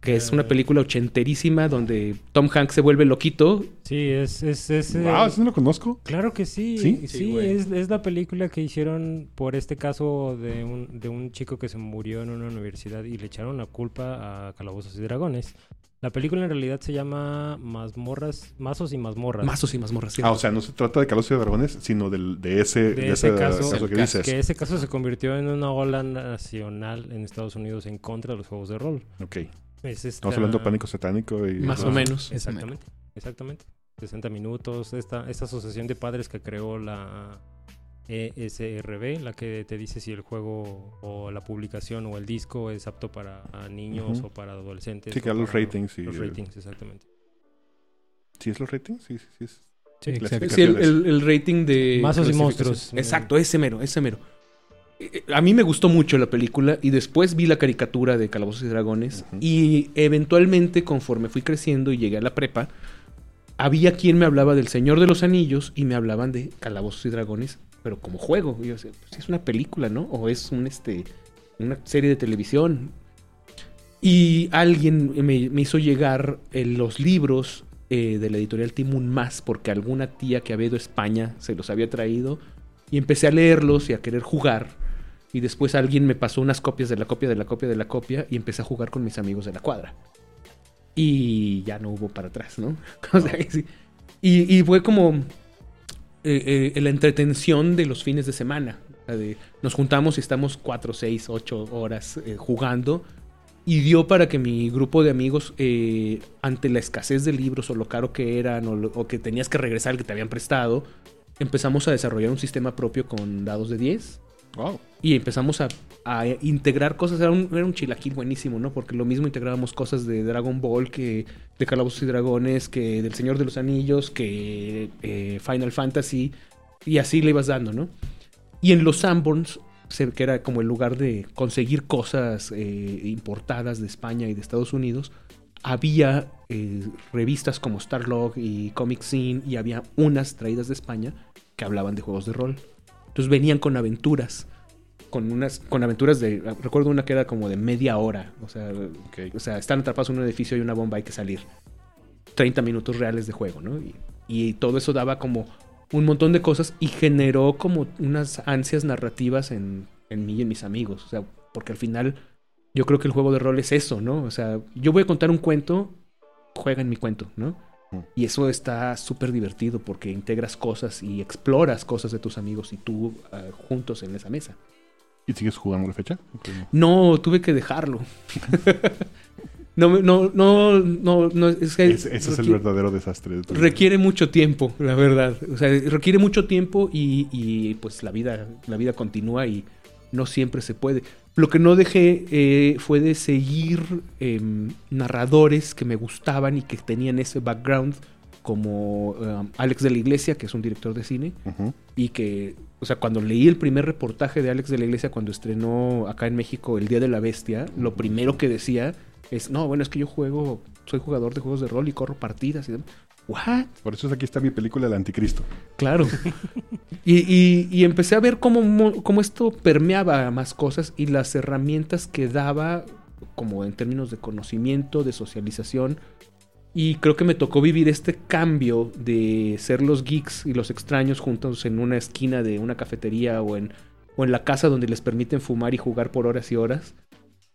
Speaker 5: Que es una película ochenterísima donde Tom Hanks se vuelve loquito.
Speaker 2: Sí, es... es, es eh,
Speaker 1: Wow, eso no lo conozco.
Speaker 2: Claro que sí.
Speaker 1: ¿Sí?
Speaker 2: Sí,
Speaker 4: Sí,
Speaker 2: es, es la película que hicieron por este caso de un, de un chico que se murió en una universidad y le echaron la culpa a Calabozos y Dragones. La película en realidad se llama Mazmorras, Mazos y Mazmorras.
Speaker 5: Mazos y mazmorras. ¿sí?
Speaker 1: Ah, o sea, no se trata de Calosio de Dragones, sino del, de ese,
Speaker 2: De ese caso,
Speaker 1: que dices.
Speaker 2: que ese caso se convirtió en una ola nacional en Estados Unidos en contra de los juegos de rol.
Speaker 1: Ok.
Speaker 2: Es
Speaker 1: Estamos
Speaker 2: esta-
Speaker 1: hablando de pánico satánico y...
Speaker 5: Más o menos.
Speaker 2: Exactamente, exactamente. 60 minutos. Esta, esta asociación de padres que creó la ESRB, la que te dice si el juego o la publicación o el disco es apto para niños o para adolescentes.
Speaker 1: Sí, que los ratings y-
Speaker 2: Los ratings, exactamente.
Speaker 1: ¿Sí es los ratings? Sí, sí, sí. es-
Speaker 2: Sí,
Speaker 4: Exacto.
Speaker 5: Sí, el, el- el rating de...
Speaker 2: Mazos y monstruos.
Speaker 5: Exacto, ese mero, ese mero. Eh, A mí me gustó mucho la película y después vi la caricatura de Calabozos y Dragones y eventualmente conforme fui creciendo y llegué a la prepa, había quien me hablaba del Señor de los Anillos y me hablaban de Calabozos y Dragones, pero como juego. Y yo decía, pues es una película, ¿no? O es un este una serie de televisión. Y alguien me, me hizo llegar eh, los libros eh, de la editorial Timun Más, porque alguna tía que había ido a España se los había traído. Y empecé a leerlos y a querer jugar. Y después alguien me pasó unas copias de la copia de la copia de la copia y empecé a jugar con mis amigos de la cuadra. Y ya no hubo para atrás, ¿no? O sea, que sí. y, y fue como eh, eh, la entretención de los fines de semana. De- nos juntamos y estamos 4, 6, 8 horas eh, jugando. Y dio para que mi grupo de amigos, ante la escasez de libros o lo caro que eran o, lo- o que tenías que regresar al que te habían prestado, empezamos a desarrollar un sistema propio con dados de 10 Y empezamos a, integrar cosas. Era un, era un chilaquil buenísimo, ¿no? Porque lo mismo integrábamos cosas de Dragon Ball, que de Calabozos y Dragones, que del Señor de los Anillos, que eh, Final Fantasy. Y así le ibas dando, ¿no? Y en los Sanborns, que era como el lugar de conseguir cosas eh, importadas de España y de Estados Unidos, había eh, revistas como Starlog y Comic Scene y había unas traídas de España que hablaban de juegos de rol. Entonces venían con aventuras. Con unas. Con aventuras de. Recuerdo una que era como de media hora. O sea. O sea, están atrapados en un edificio y una bomba hay que salir. 30 minutos reales de juego, ¿no? Y, y todo eso daba como un montón de cosas y generó como unas ansias narrativas en, en mí y en mis amigos. O sea, porque al final yo creo que el juego de rol es eso, ¿no? O sea, yo voy a contar un cuento, juega en mi cuento, ¿no?
Speaker 1: Mm.
Speaker 5: Y eso está súper divertido porque integras cosas y exploras cosas de tus amigos y tú ah, juntos en esa mesa.
Speaker 1: ¿Y sigues jugando la fecha?
Speaker 5: No, tuve que dejarlo. no, me- no, no, no, no, es que
Speaker 1: Ese, ese es el verdadero desastre de vida.
Speaker 5: requiere mucho tiempo, la verdad. O sea, requiere mucho tiempo y, y, pues la vida, la vida continúa y no siempre se puede. Lo que no dejé eh, fue de seguir em, narradores que me gustaban y que tenían ese background, como em, Alex de la Iglesia, que es un director de cine, y que, o sea, cuando leí el primer reportaje de Alex de la Iglesia cuando estrenó acá en México El Día de la Bestia, lo primero que decía es, no, bueno, es que yo juego, soy jugador de juegos de rol y corro partidas y demás. ¿What?
Speaker 1: Por eso aquí está mi película El Anticristo.
Speaker 5: Claro. y, y- y empecé a ver cómo, mo- cómo esto permeaba más cosas y las herramientas que daba, como en términos de conocimiento, de socialización. Y creo que me tocó vivir este cambio de ser los geeks y los extraños juntos en una esquina de una cafetería o en, o en la casa donde les permiten fumar y jugar por horas y horas.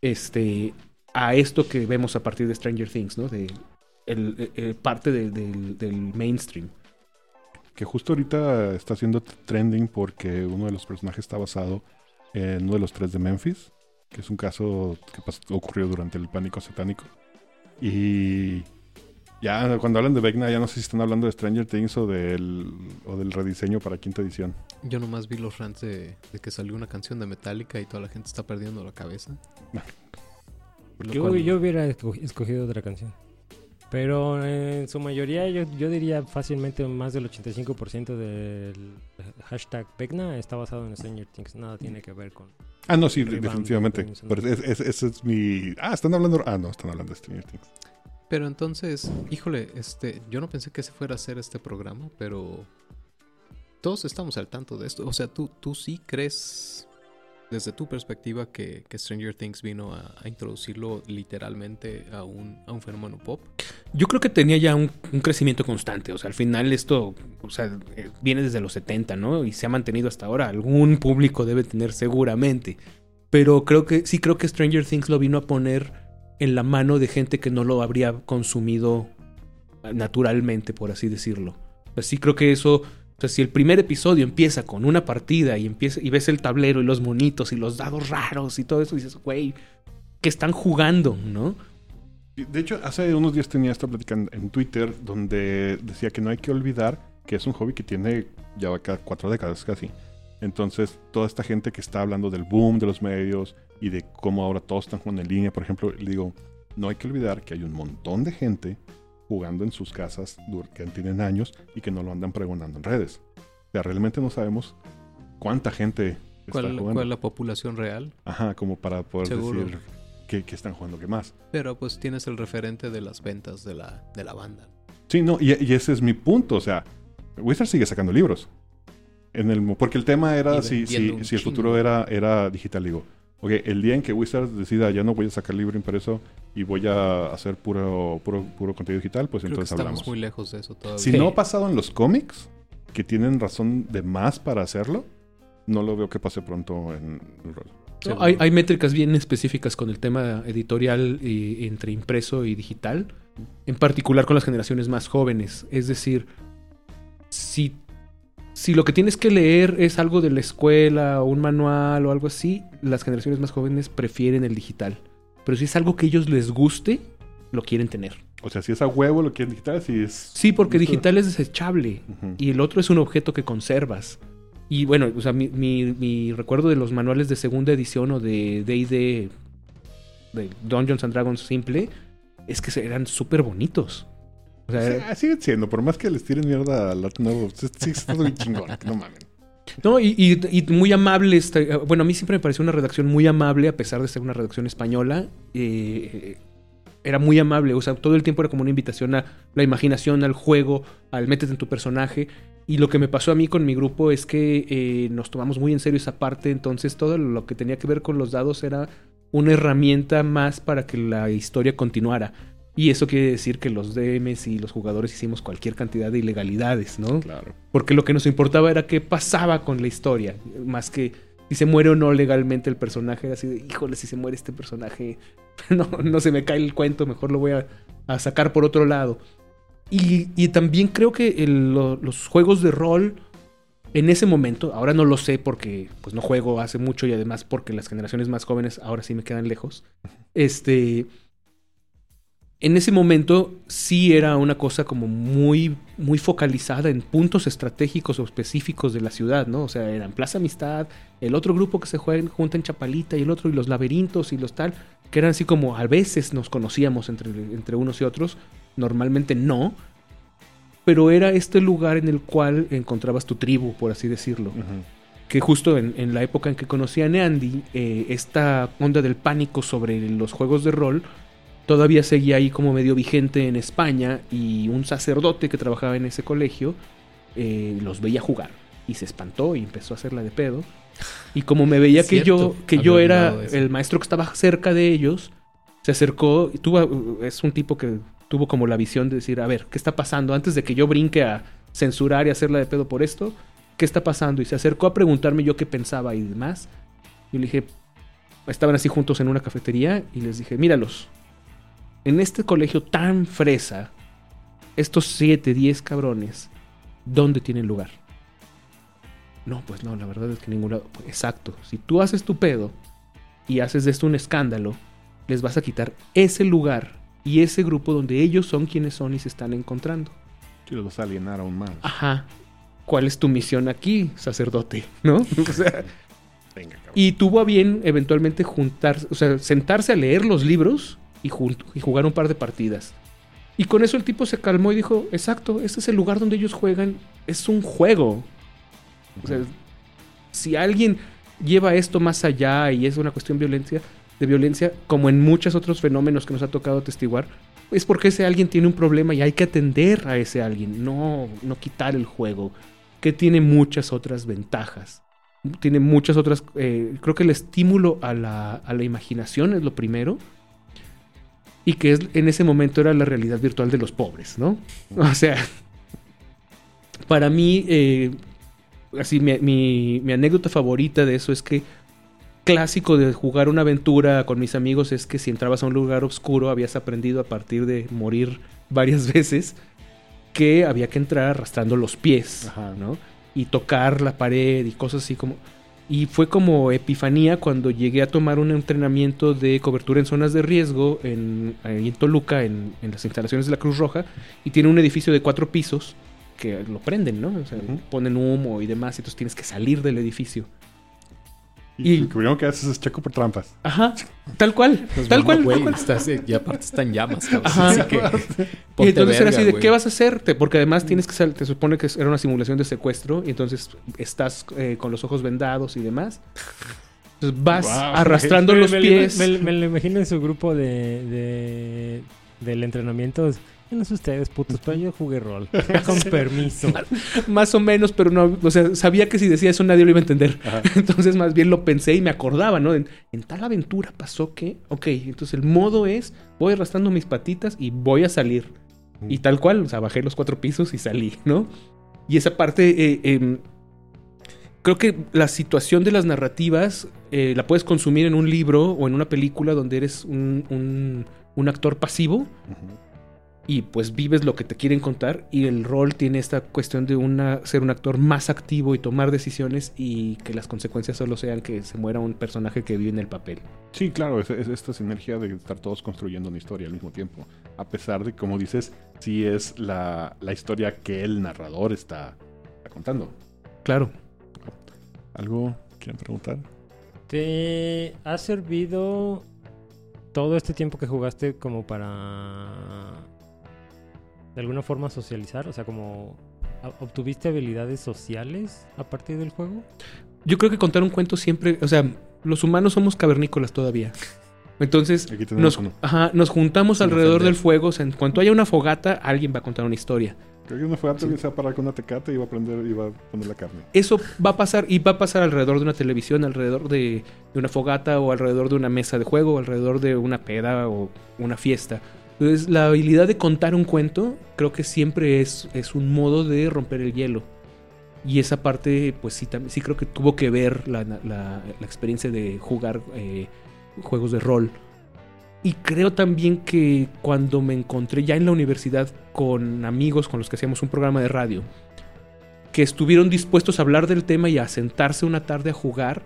Speaker 5: Este, a esto que vemos a partir de Stranger Things, ¿no? De el- el- el parte de- del- del mainstream.
Speaker 1: Que justo ahorita está haciendo trending porque uno de los personajes está basado en uno de los tres de Memphis, que es un caso que ocurrió durante el pánico satánico. Y ya cuando hablan de Vecna, ya no sé si están hablando de Stranger Things o del, o del rediseño para quinta edición.
Speaker 4: Yo nomás vi los rants de, de que salió una canción de Metallica y toda la gente está perdiendo la cabeza.
Speaker 2: Yo,
Speaker 4: cual-
Speaker 2: yo hubiera esco- escogido otra canción. Pero en su mayoría yo, yo diría fácilmente más del 85% del hashtag Vecna está basado en Stranger Things. Nada tiene que ver con,
Speaker 1: Ah, no, sí, definitivamente. Pero es- es- ese es mi... Ah, están hablando... Ah, no, están hablando de Stranger Things.
Speaker 4: Pero entonces, híjole, este, yo no pensé que se fuera a hacer este programa, pero todos estamos al tanto de esto. O sea, tú, tú sí crees, desde tu perspectiva, que, que Stranger Things vino a, introducirlo literalmente a un, a un fenómeno pop.
Speaker 5: Yo creo que tenía ya un, un crecimiento constante. O sea, al final esto, o sea, eh, viene desde los 70, ¿no? Y se ha mantenido hasta ahora. Algún público debe tener seguramente. Pero creo que, sí creo que Stranger Things lo vino a poner en la mano de gente que no lo habría consumido naturalmente, por así decirlo. O sea, sí creo que eso... Sea, si el primer episodio empieza con una partida y empieza y ves el tablero y los monitos y los dados raros y todo eso, dices, güey, que están jugando, ¿no?
Speaker 1: De hecho, hace unos días tenía esta plática en, Twitter donde decía que no hay que olvidar que es un hobby que tiene ya cuatro décadas casi. Entonces, toda esta gente que está hablando del boom de los medios y de cómo ahora todos están jugando en línea, por ejemplo, digo, no hay que olvidar que hay un montón de gente jugando en sus casas que tienen años y que no lo andan pregonando en redes. O sea, realmente no sabemos cuánta gente está
Speaker 4: ¿Cuál,
Speaker 1: jugando.
Speaker 4: cuál es la población real?
Speaker 1: Ajá, como para poder
Speaker 4: Seguro.
Speaker 1: decir que, que están jugando que más.
Speaker 4: Pero pues tienes el referente de las ventas de la, de la banda.
Speaker 1: Sí, no, y, y ese es mi punto. O sea, Wizard sigue sacando libros. En el, porque el tema era si, si, si el futuro era, era digital. Digo, ok, el día en que Wizard decida ya no voy a sacar libro impreso y voy a hacer puro, puro, puro contenido digital, pues
Speaker 4: Creo que
Speaker 1: entonces
Speaker 4: estamos
Speaker 1: hablamos.
Speaker 4: muy lejos de eso todavía.
Speaker 1: Si
Speaker 5: Sí.
Speaker 1: no ha pasado en los cómics, que tienen razón de más para hacerlo, no lo veo que pase pronto en el rol.
Speaker 5: No, hay, hay métricas bien específicas con el tema editorial y- entre impreso y digital, en particular con las generaciones más jóvenes. Es decir, si, si lo que tienes que leer es algo de la escuela o un manual o algo así, las generaciones más jóvenes prefieren el digital. Pero si es algo que ellos les guste, lo quieren tener.
Speaker 1: O sea, si es a huevo lo quieren digital, si es...
Speaker 5: Sí, porque digital es desechable y el otro es un objeto que conservas. Y bueno, o sea, mi, mi- mi recuerdo de los manuales de segunda edición o de D&D, de Dungeons and Dragons simple, es que eran súper bonitos. O sea,
Speaker 1: Sí, ah, siguen siendo, por más que les tiren mierda sí está muy chingón, no mames.
Speaker 5: No, y, y- y muy amable. este, bueno, a mí siempre me pareció una redacción muy amable, a pesar de ser una redacción española. eh, era muy amable. O sea, todo el tiempo era como una invitación a la imaginación, al juego, al métete en tu personaje. Y lo que me pasó a mí con mi grupo es que eh, nos tomamos muy en serio esa parte. Entonces, todo lo que tenía que ver con los dados era una herramienta más para que la historia continuara. Y eso quiere decir que los DMs y los jugadores hicimos cualquier cantidad de ilegalidades, ¿no?
Speaker 1: Claro.
Speaker 5: Porque lo que nos importaba era qué pasaba con la historia, más que si se muere o no legalmente el personaje. Era así de, híjole, si se muere este personaje, no, no se me cae el cuento, mejor lo voy a, a sacar por otro lado. Y, y también creo que el- lo- los juegos de rol en ese momento, ahora no lo sé porque pues no juego hace mucho y además porque las generaciones más jóvenes ahora sí me quedan lejos. Este en ese momento sí era una cosa como muy, muy focalizada en puntos estratégicos o específicos de la ciudad, ¿no? O sea, eran Plaza Amistad, el otro grupo que se juega, junta en Chapalita y el otro y los laberintos y los tal, que eran así como a veces nos conocíamos entre, entre unos y otros, normalmente no, pero era este lugar en el cual encontrabas tu tribu, por así decirlo que justo en, en la época en que conocí a Neandy, eh, esta onda del pánico sobre los juegos de rol todavía seguía ahí como medio vigente en España y un sacerdote que trabajaba en ese colegio eh, los veía jugar y se espantó y empezó a hacerla de pedo. Y como me veía que yo, que yo era el maestro que estaba cerca de ellos, se acercó y tuvo, es un tipo que tuvo como la visión de decir, a ver, ¿qué está pasando? Antes de que yo brinque a censurar y hacerla de pedo por esto, ¿qué está pasando? Y se acercó a preguntarme yo qué pensaba y demás. Y le dije, estaban así juntos en una cafetería y les dije, míralos, en este colegio tan fresa, estos 7, 10 cabrones, ¿dónde tienen lugar? No, pues no, la verdad es que en ningún lado. Pues, Exacto, si tú haces tu pedo y haces de esto un escándalo, les vas a quitar ese lugar y ese grupo donde ellos son quienes son y se están encontrando.
Speaker 1: Sí, los vas a alienar aún más.
Speaker 5: Ajá. ¿Cuál es tu misión aquí, sacerdote? ¿No? O sea,
Speaker 1: Venga, cabrón.
Speaker 5: y tuvo a bien eventualmente juntarse, o sea, sentarse a leer los libros y, jugar un par de partidas. Y con eso el tipo se calmó y dijo, exacto, este es el lugar donde ellos juegan, es un juego. O sea, si alguien, lleva esto más allá y es una cuestión violencia, de violencia, como en muchos otros fenómenos que nos ha tocado atestiguar, es porque ese alguien tiene un problema y hay que atender a ese alguien, no, no quitar el juego, que tiene muchas otras ventajas. Tiene muchas otras... eh, creo que el estímulo a la, a la imaginación es lo primero. Y que es, en ese momento era la realidad virtual de los pobres, ¿no? O sea, para mí, eh, así, mi, mi- mi anécdota favorita de eso es que clásico de jugar una aventura con mis amigos es que si entrabas a un lugar oscuro habías aprendido a partir de morir varias veces que había que entrar arrastrando los pies,
Speaker 1: Ajá.
Speaker 5: ¿no? Y tocar la pared y cosas así como... Y fue como epifanía cuando llegué a tomar un entrenamiento de cobertura en zonas de riesgo en, en Toluca, en, en las instalaciones de la Cruz Roja, y tiene un edificio de cuatro pisos que lo prenden, ¿no? O sea, ponen humo y demás, y entonces tienes que salir del edificio.
Speaker 1: Y,
Speaker 5: Y-
Speaker 1: lo primero que haces es checo por trampas.
Speaker 5: Ajá, tal cual,
Speaker 4: Pues,
Speaker 5: tal cual,
Speaker 4: güey,
Speaker 5: tal cual.
Speaker 4: estás, eh, y aparte está en llamas, cabrón.
Speaker 5: Ajá.
Speaker 4: Así que,
Speaker 5: Y entonces era así de. ¿qué vas a hacer? Te- Porque además tienes que salir, te supone que era una simulación de secuestro, y entonces estás eh, con los ojos vendados y demás. Entonces vas
Speaker 1: Wow.
Speaker 5: arrastrando
Speaker 2: Me-
Speaker 5: los
Speaker 2: me,
Speaker 5: pies.
Speaker 2: Me, me lo imagino en su grupo de, de- del entrenamiento. Sé ustedes, putos, pero yo jugué rol. Con permiso.
Speaker 5: Más o menos, pero no, o sea, sabía que si decía eso nadie lo iba a entender.
Speaker 1: Ajá.
Speaker 5: Entonces más bien lo pensé y me acordaba, ¿no? En, en tal aventura pasó que, ok, entonces el modo es, voy arrastrando mis patitas y voy a salir. Y tal cual, o sea, bajé los cuatro pisos y salí, ¿no? Y esa parte, eh, em, creo que la situación de las narrativas eh, la puedes consumir en un libro o en una película donde eres un, un- un actor pasivo
Speaker 1: Ujú.
Speaker 5: Y pues vives lo que te quieren contar y el rol tiene esta cuestión de una, ser un actor más activo y tomar decisiones y que las consecuencias solo sean que se muera un personaje que vive en el papel.
Speaker 1: Sí, claro, es, es esta sinergia de estar todos construyendo una historia al mismo tiempo. A pesar de, como dices, sí es la, la historia que el narrador está, está contando.
Speaker 5: Claro.
Speaker 1: ¿Algo quieren preguntar?
Speaker 2: ¿Te ha servido todo este tiempo que jugaste como para de alguna forma socializar? O sea, como ¿a- ¿obtuviste habilidades sociales a partir del juego?
Speaker 5: Yo creo que contar un cuento siempre, o sea, los humanos somos cavernícolas todavía. Entonces, nos, ajá, nos juntamos
Speaker 1: Sin
Speaker 5: alrededor
Speaker 1: ofender.
Speaker 5: del fuego. O sea, en cuanto haya una fogata, alguien va a contar una historia.
Speaker 1: Creo que una antes se va a parar con una tecate y va a prender y va a poner la carne.
Speaker 5: Eso va a pasar y va a pasar alrededor de una televisión, alrededor de, de una fogata o alrededor de una mesa de juego, o alrededor de una peda o una fiesta. Entonces, la habilidad de contar un cuento creo que siempre es, es un modo de romper el hielo. Y esa parte, pues sí, sí creo que tuvo que ver la, la- la experiencia de jugar eh, juegos de rol. Y creo también que cuando me encontré ya en la universidad con amigos con los que hacíamos un programa de radio, que estuvieron dispuestos a hablar del tema y a sentarse una tarde a jugar,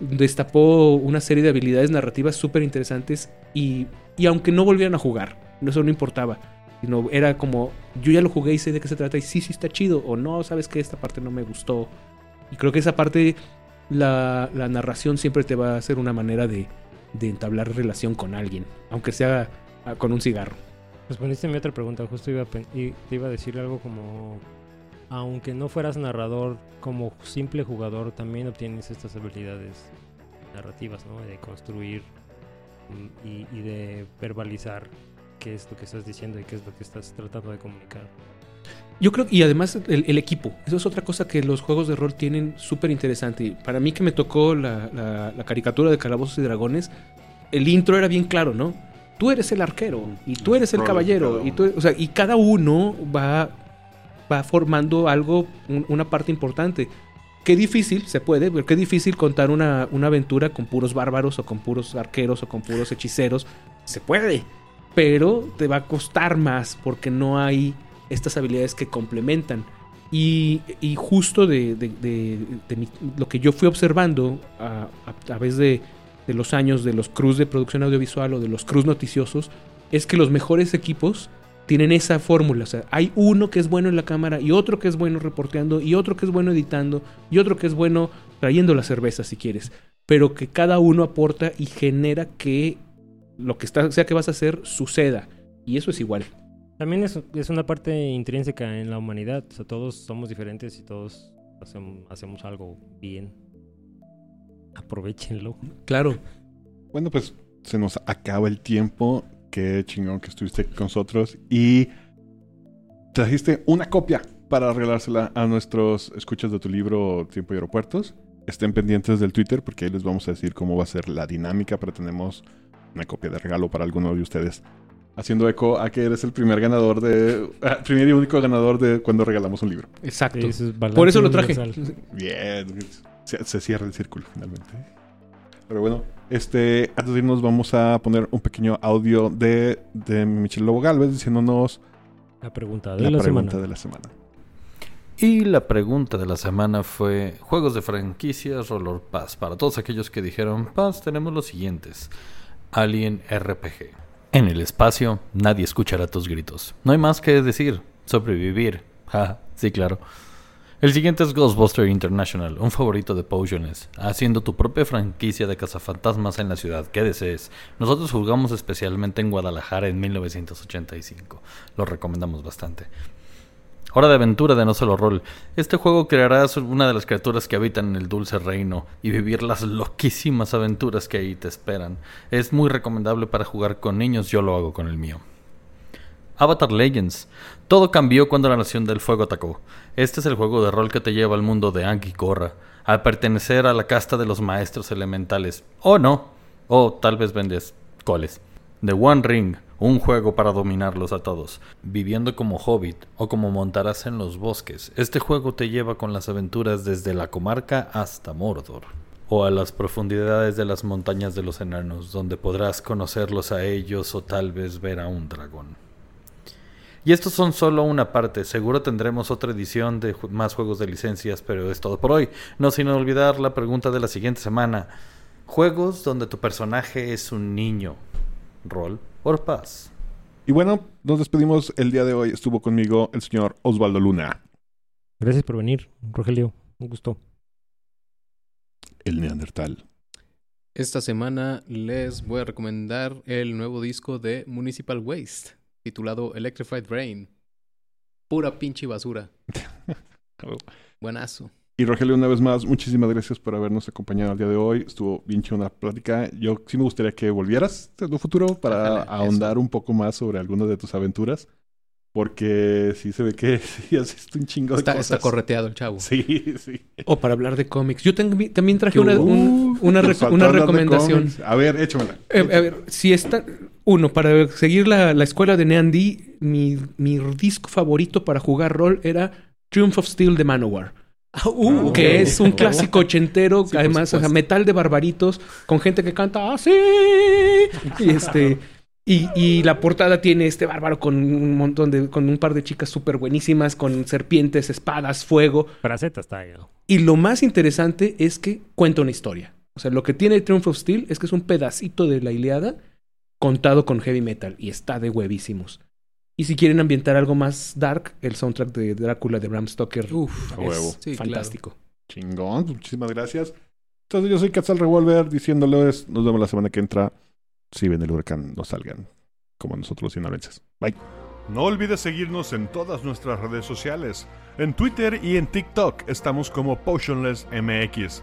Speaker 5: destapó una serie de habilidades narrativas súper interesantes y, y aunque no volvieran a jugar, eso no importaba, sino era como, yo ya lo jugué y sé de qué se trata y sí, sí está chido, o no, sabes que esta parte no me gustó. Y creo que esa parte, la, la narración siempre te va a hacer una manera de, de entablar relación con alguien, aunque sea ah, con un cigarro.
Speaker 2: Respondiste a mi otra pregunta, justo iba a, y te iba a decir algo como, aunque no fueras narrador, como simple jugador también obtienes estas habilidades narrativas, ¿no? De construir mm, y de verbalizar qué es lo que estás diciendo y qué es lo que estás tratando de comunicar.
Speaker 5: Yo creo, y además el, el equipo, eso es otra cosa que los juegos de rol tienen súper interesante. Para mí que me tocó la, la- la caricatura de Calabozos y Dragones, el intro era bien claro, ¿no? Tú eres el arquero y tú eres el caballero y, tú, o sea, y cada uno va, va formando algo, un- una parte importante. Qué difícil, se puede, pero qué difícil contar una, una aventura con puros bárbaros o con puros arqueros o con puros hechiceros. Se puede, pero te va a costar más porque no hay estas habilidades que complementan. Y, y justo de, de- de- lo que yo fui observando a, a través de, los años de los crews de producción audiovisual o de los crews noticiosos, es que los mejores equipos tienen esa fórmula. O sea, hay uno que es bueno en la cámara y otro que es bueno reporteando y otro que es bueno editando y otro que es bueno trayendo la cerveza si quieres. Pero que cada uno aporta y genera que lo que está, sea que vas a hacer suceda. Y eso es igual.
Speaker 2: También es, es una parte intrínseca en la humanidad, o sea, todos somos diferentes y todos hacemos, hacemos algo bien. Aprovechenlo.
Speaker 5: Claro.
Speaker 1: Bueno, pues se nos acaba el tiempo. Qué chingón que estuviste con nosotros. Y trajiste una copia para regalársela a nuestros escuchas de tu libro Tiempo y Aeropuertos. Estén pendientes del Twitter porque ahí les vamos a decir cómo va a ser la dinámica, pero tenemos una copia de regalo para alguno de ustedes. Haciendo eco a que eres el primer ganador de. ah, primer y único ganador de cuando regalamos un libro.
Speaker 5: Exacto.
Speaker 2: Es
Speaker 5: Por eso lo traje.
Speaker 2: universal.
Speaker 1: Bien. Se, se cierra el círculo finalmente. Pero bueno, este, antes de irnos vamos a poner un pequeño audio de, de Michelle Lobo Galvez diciéndonos
Speaker 2: La pregunta de
Speaker 1: la,
Speaker 2: la,
Speaker 1: pregunta
Speaker 2: semana.
Speaker 1: de la semana.
Speaker 7: Y la pregunta de la semana fue juegos de franquicias Roller Pass. Para todos aquellos que dijeron Pass tenemos los siguientes. Alien RPG. En el espacio nadie escuchará tus gritos. No hay más que decir. Sobrevivir. Ja, sí, claro. El siguiente es Ghostbuster International, un favorito de Potionless, haciendo tu propia franquicia de cazafantasmas en la ciudad que desees. Nosotros jugamos especialmente en Guadalajara en 1985. Lo recomendamos bastante. Hora de aventura de no solo rol. Este juego crearás una de las criaturas que habitan en el dulce reino y vivir las loquísimas aventuras que ahí te esperan. Es muy recomendable para jugar con niños, yo lo hago con el mío. Avatar Legends. Todo cambió cuando la Nación del Fuego atacó. Este es el juego de rol que te lleva al mundo de Anki Korra, al pertenecer a la casta de los maestros elementales. O no, o tal vez vendes coles. The One Ring, un juego para dominarlos a todos. Viviendo como hobbit o como montarás en los bosques, este juego te lleva con las aventuras desde la comarca hasta Mordor. O a las profundidades de las montañas de los enanos, donde podrás conocerlos a ellos o tal vez ver a un dragón. Y estos son solo una parte, seguro tendremos otra edición de más juegos de licencias, pero es todo por hoy. No sin olvidar la pregunta de la siguiente semana. Juegos donde tu personaje es un niño. Roll or pass.
Speaker 1: Y bueno, nos despedimos el día de hoy. Estuvo conmigo el señor Osvaldo Luna,
Speaker 2: Gracias por venir, Rogelio. Un gusto.
Speaker 1: el Neandertal.
Speaker 4: Esta semana les voy a recomendar el nuevo disco de Municipal Waste, titulado Electrified Brain. Pura pinche basura. Buenazo.
Speaker 1: Y Rogelio, una vez más, muchísimas gracias por habernos acompañado el día de hoy. Estuvo bien chida la plática. Yo sí me gustaría que volvieras en un futuro para
Speaker 4: Ojalá,
Speaker 1: ahondar un poco más sobre algunas de tus aventuras. Porque sí se ve que sí haces un chingo de
Speaker 4: Está,
Speaker 1: cosas.
Speaker 4: está correteado el chavo.
Speaker 1: Sí, sí.
Speaker 5: O para hablar de cómics. Yo tengo- también traje
Speaker 1: ¿Qué
Speaker 5: una, un- una,
Speaker 1: faltó
Speaker 5: una
Speaker 1: de
Speaker 5: recomendación.
Speaker 1: A ver, échamela.
Speaker 5: Eh, a ver, si está. Uno, para seguir la, la escuela de Neandy, mi, mi disco favorito para jugar rol era Triumph of Steel de Manowar.
Speaker 4: Uh,
Speaker 5: que
Speaker 4: ok.
Speaker 5: es un clásico ochentero,
Speaker 4: Sí,
Speaker 5: además, o sea, metal de barbaritos, con gente que canta así. Y este. Y, y la portada tiene este bárbaro con un montón de. con un par de chicas súper buenísimas, con serpientes, espadas, fuego.
Speaker 2: Fraceta está ahí.
Speaker 5: Y lo más interesante es que cuenta una historia. O sea, lo que tiene Triumph of Steel es que es un pedacito de la Iliada contado con heavy metal y está de huevísimos. Y si quieren ambientar algo más dark, el soundtrack de Drácula de Bram Stoker
Speaker 4: Uf,
Speaker 1: A
Speaker 5: es
Speaker 1: huevo.
Speaker 4: Sí,
Speaker 5: fantástico.
Speaker 1: Chingón, muchísimas gracias. Entonces yo soy Quetzal Revolver diciéndoles, nos vemos la semana que entra. Si ven el huracán, no salgan como nosotros los sinaloenses. Bye. No olvides seguirnos en todas nuestras redes sociales. En Twitter y en TikTok estamos como Potionless MX.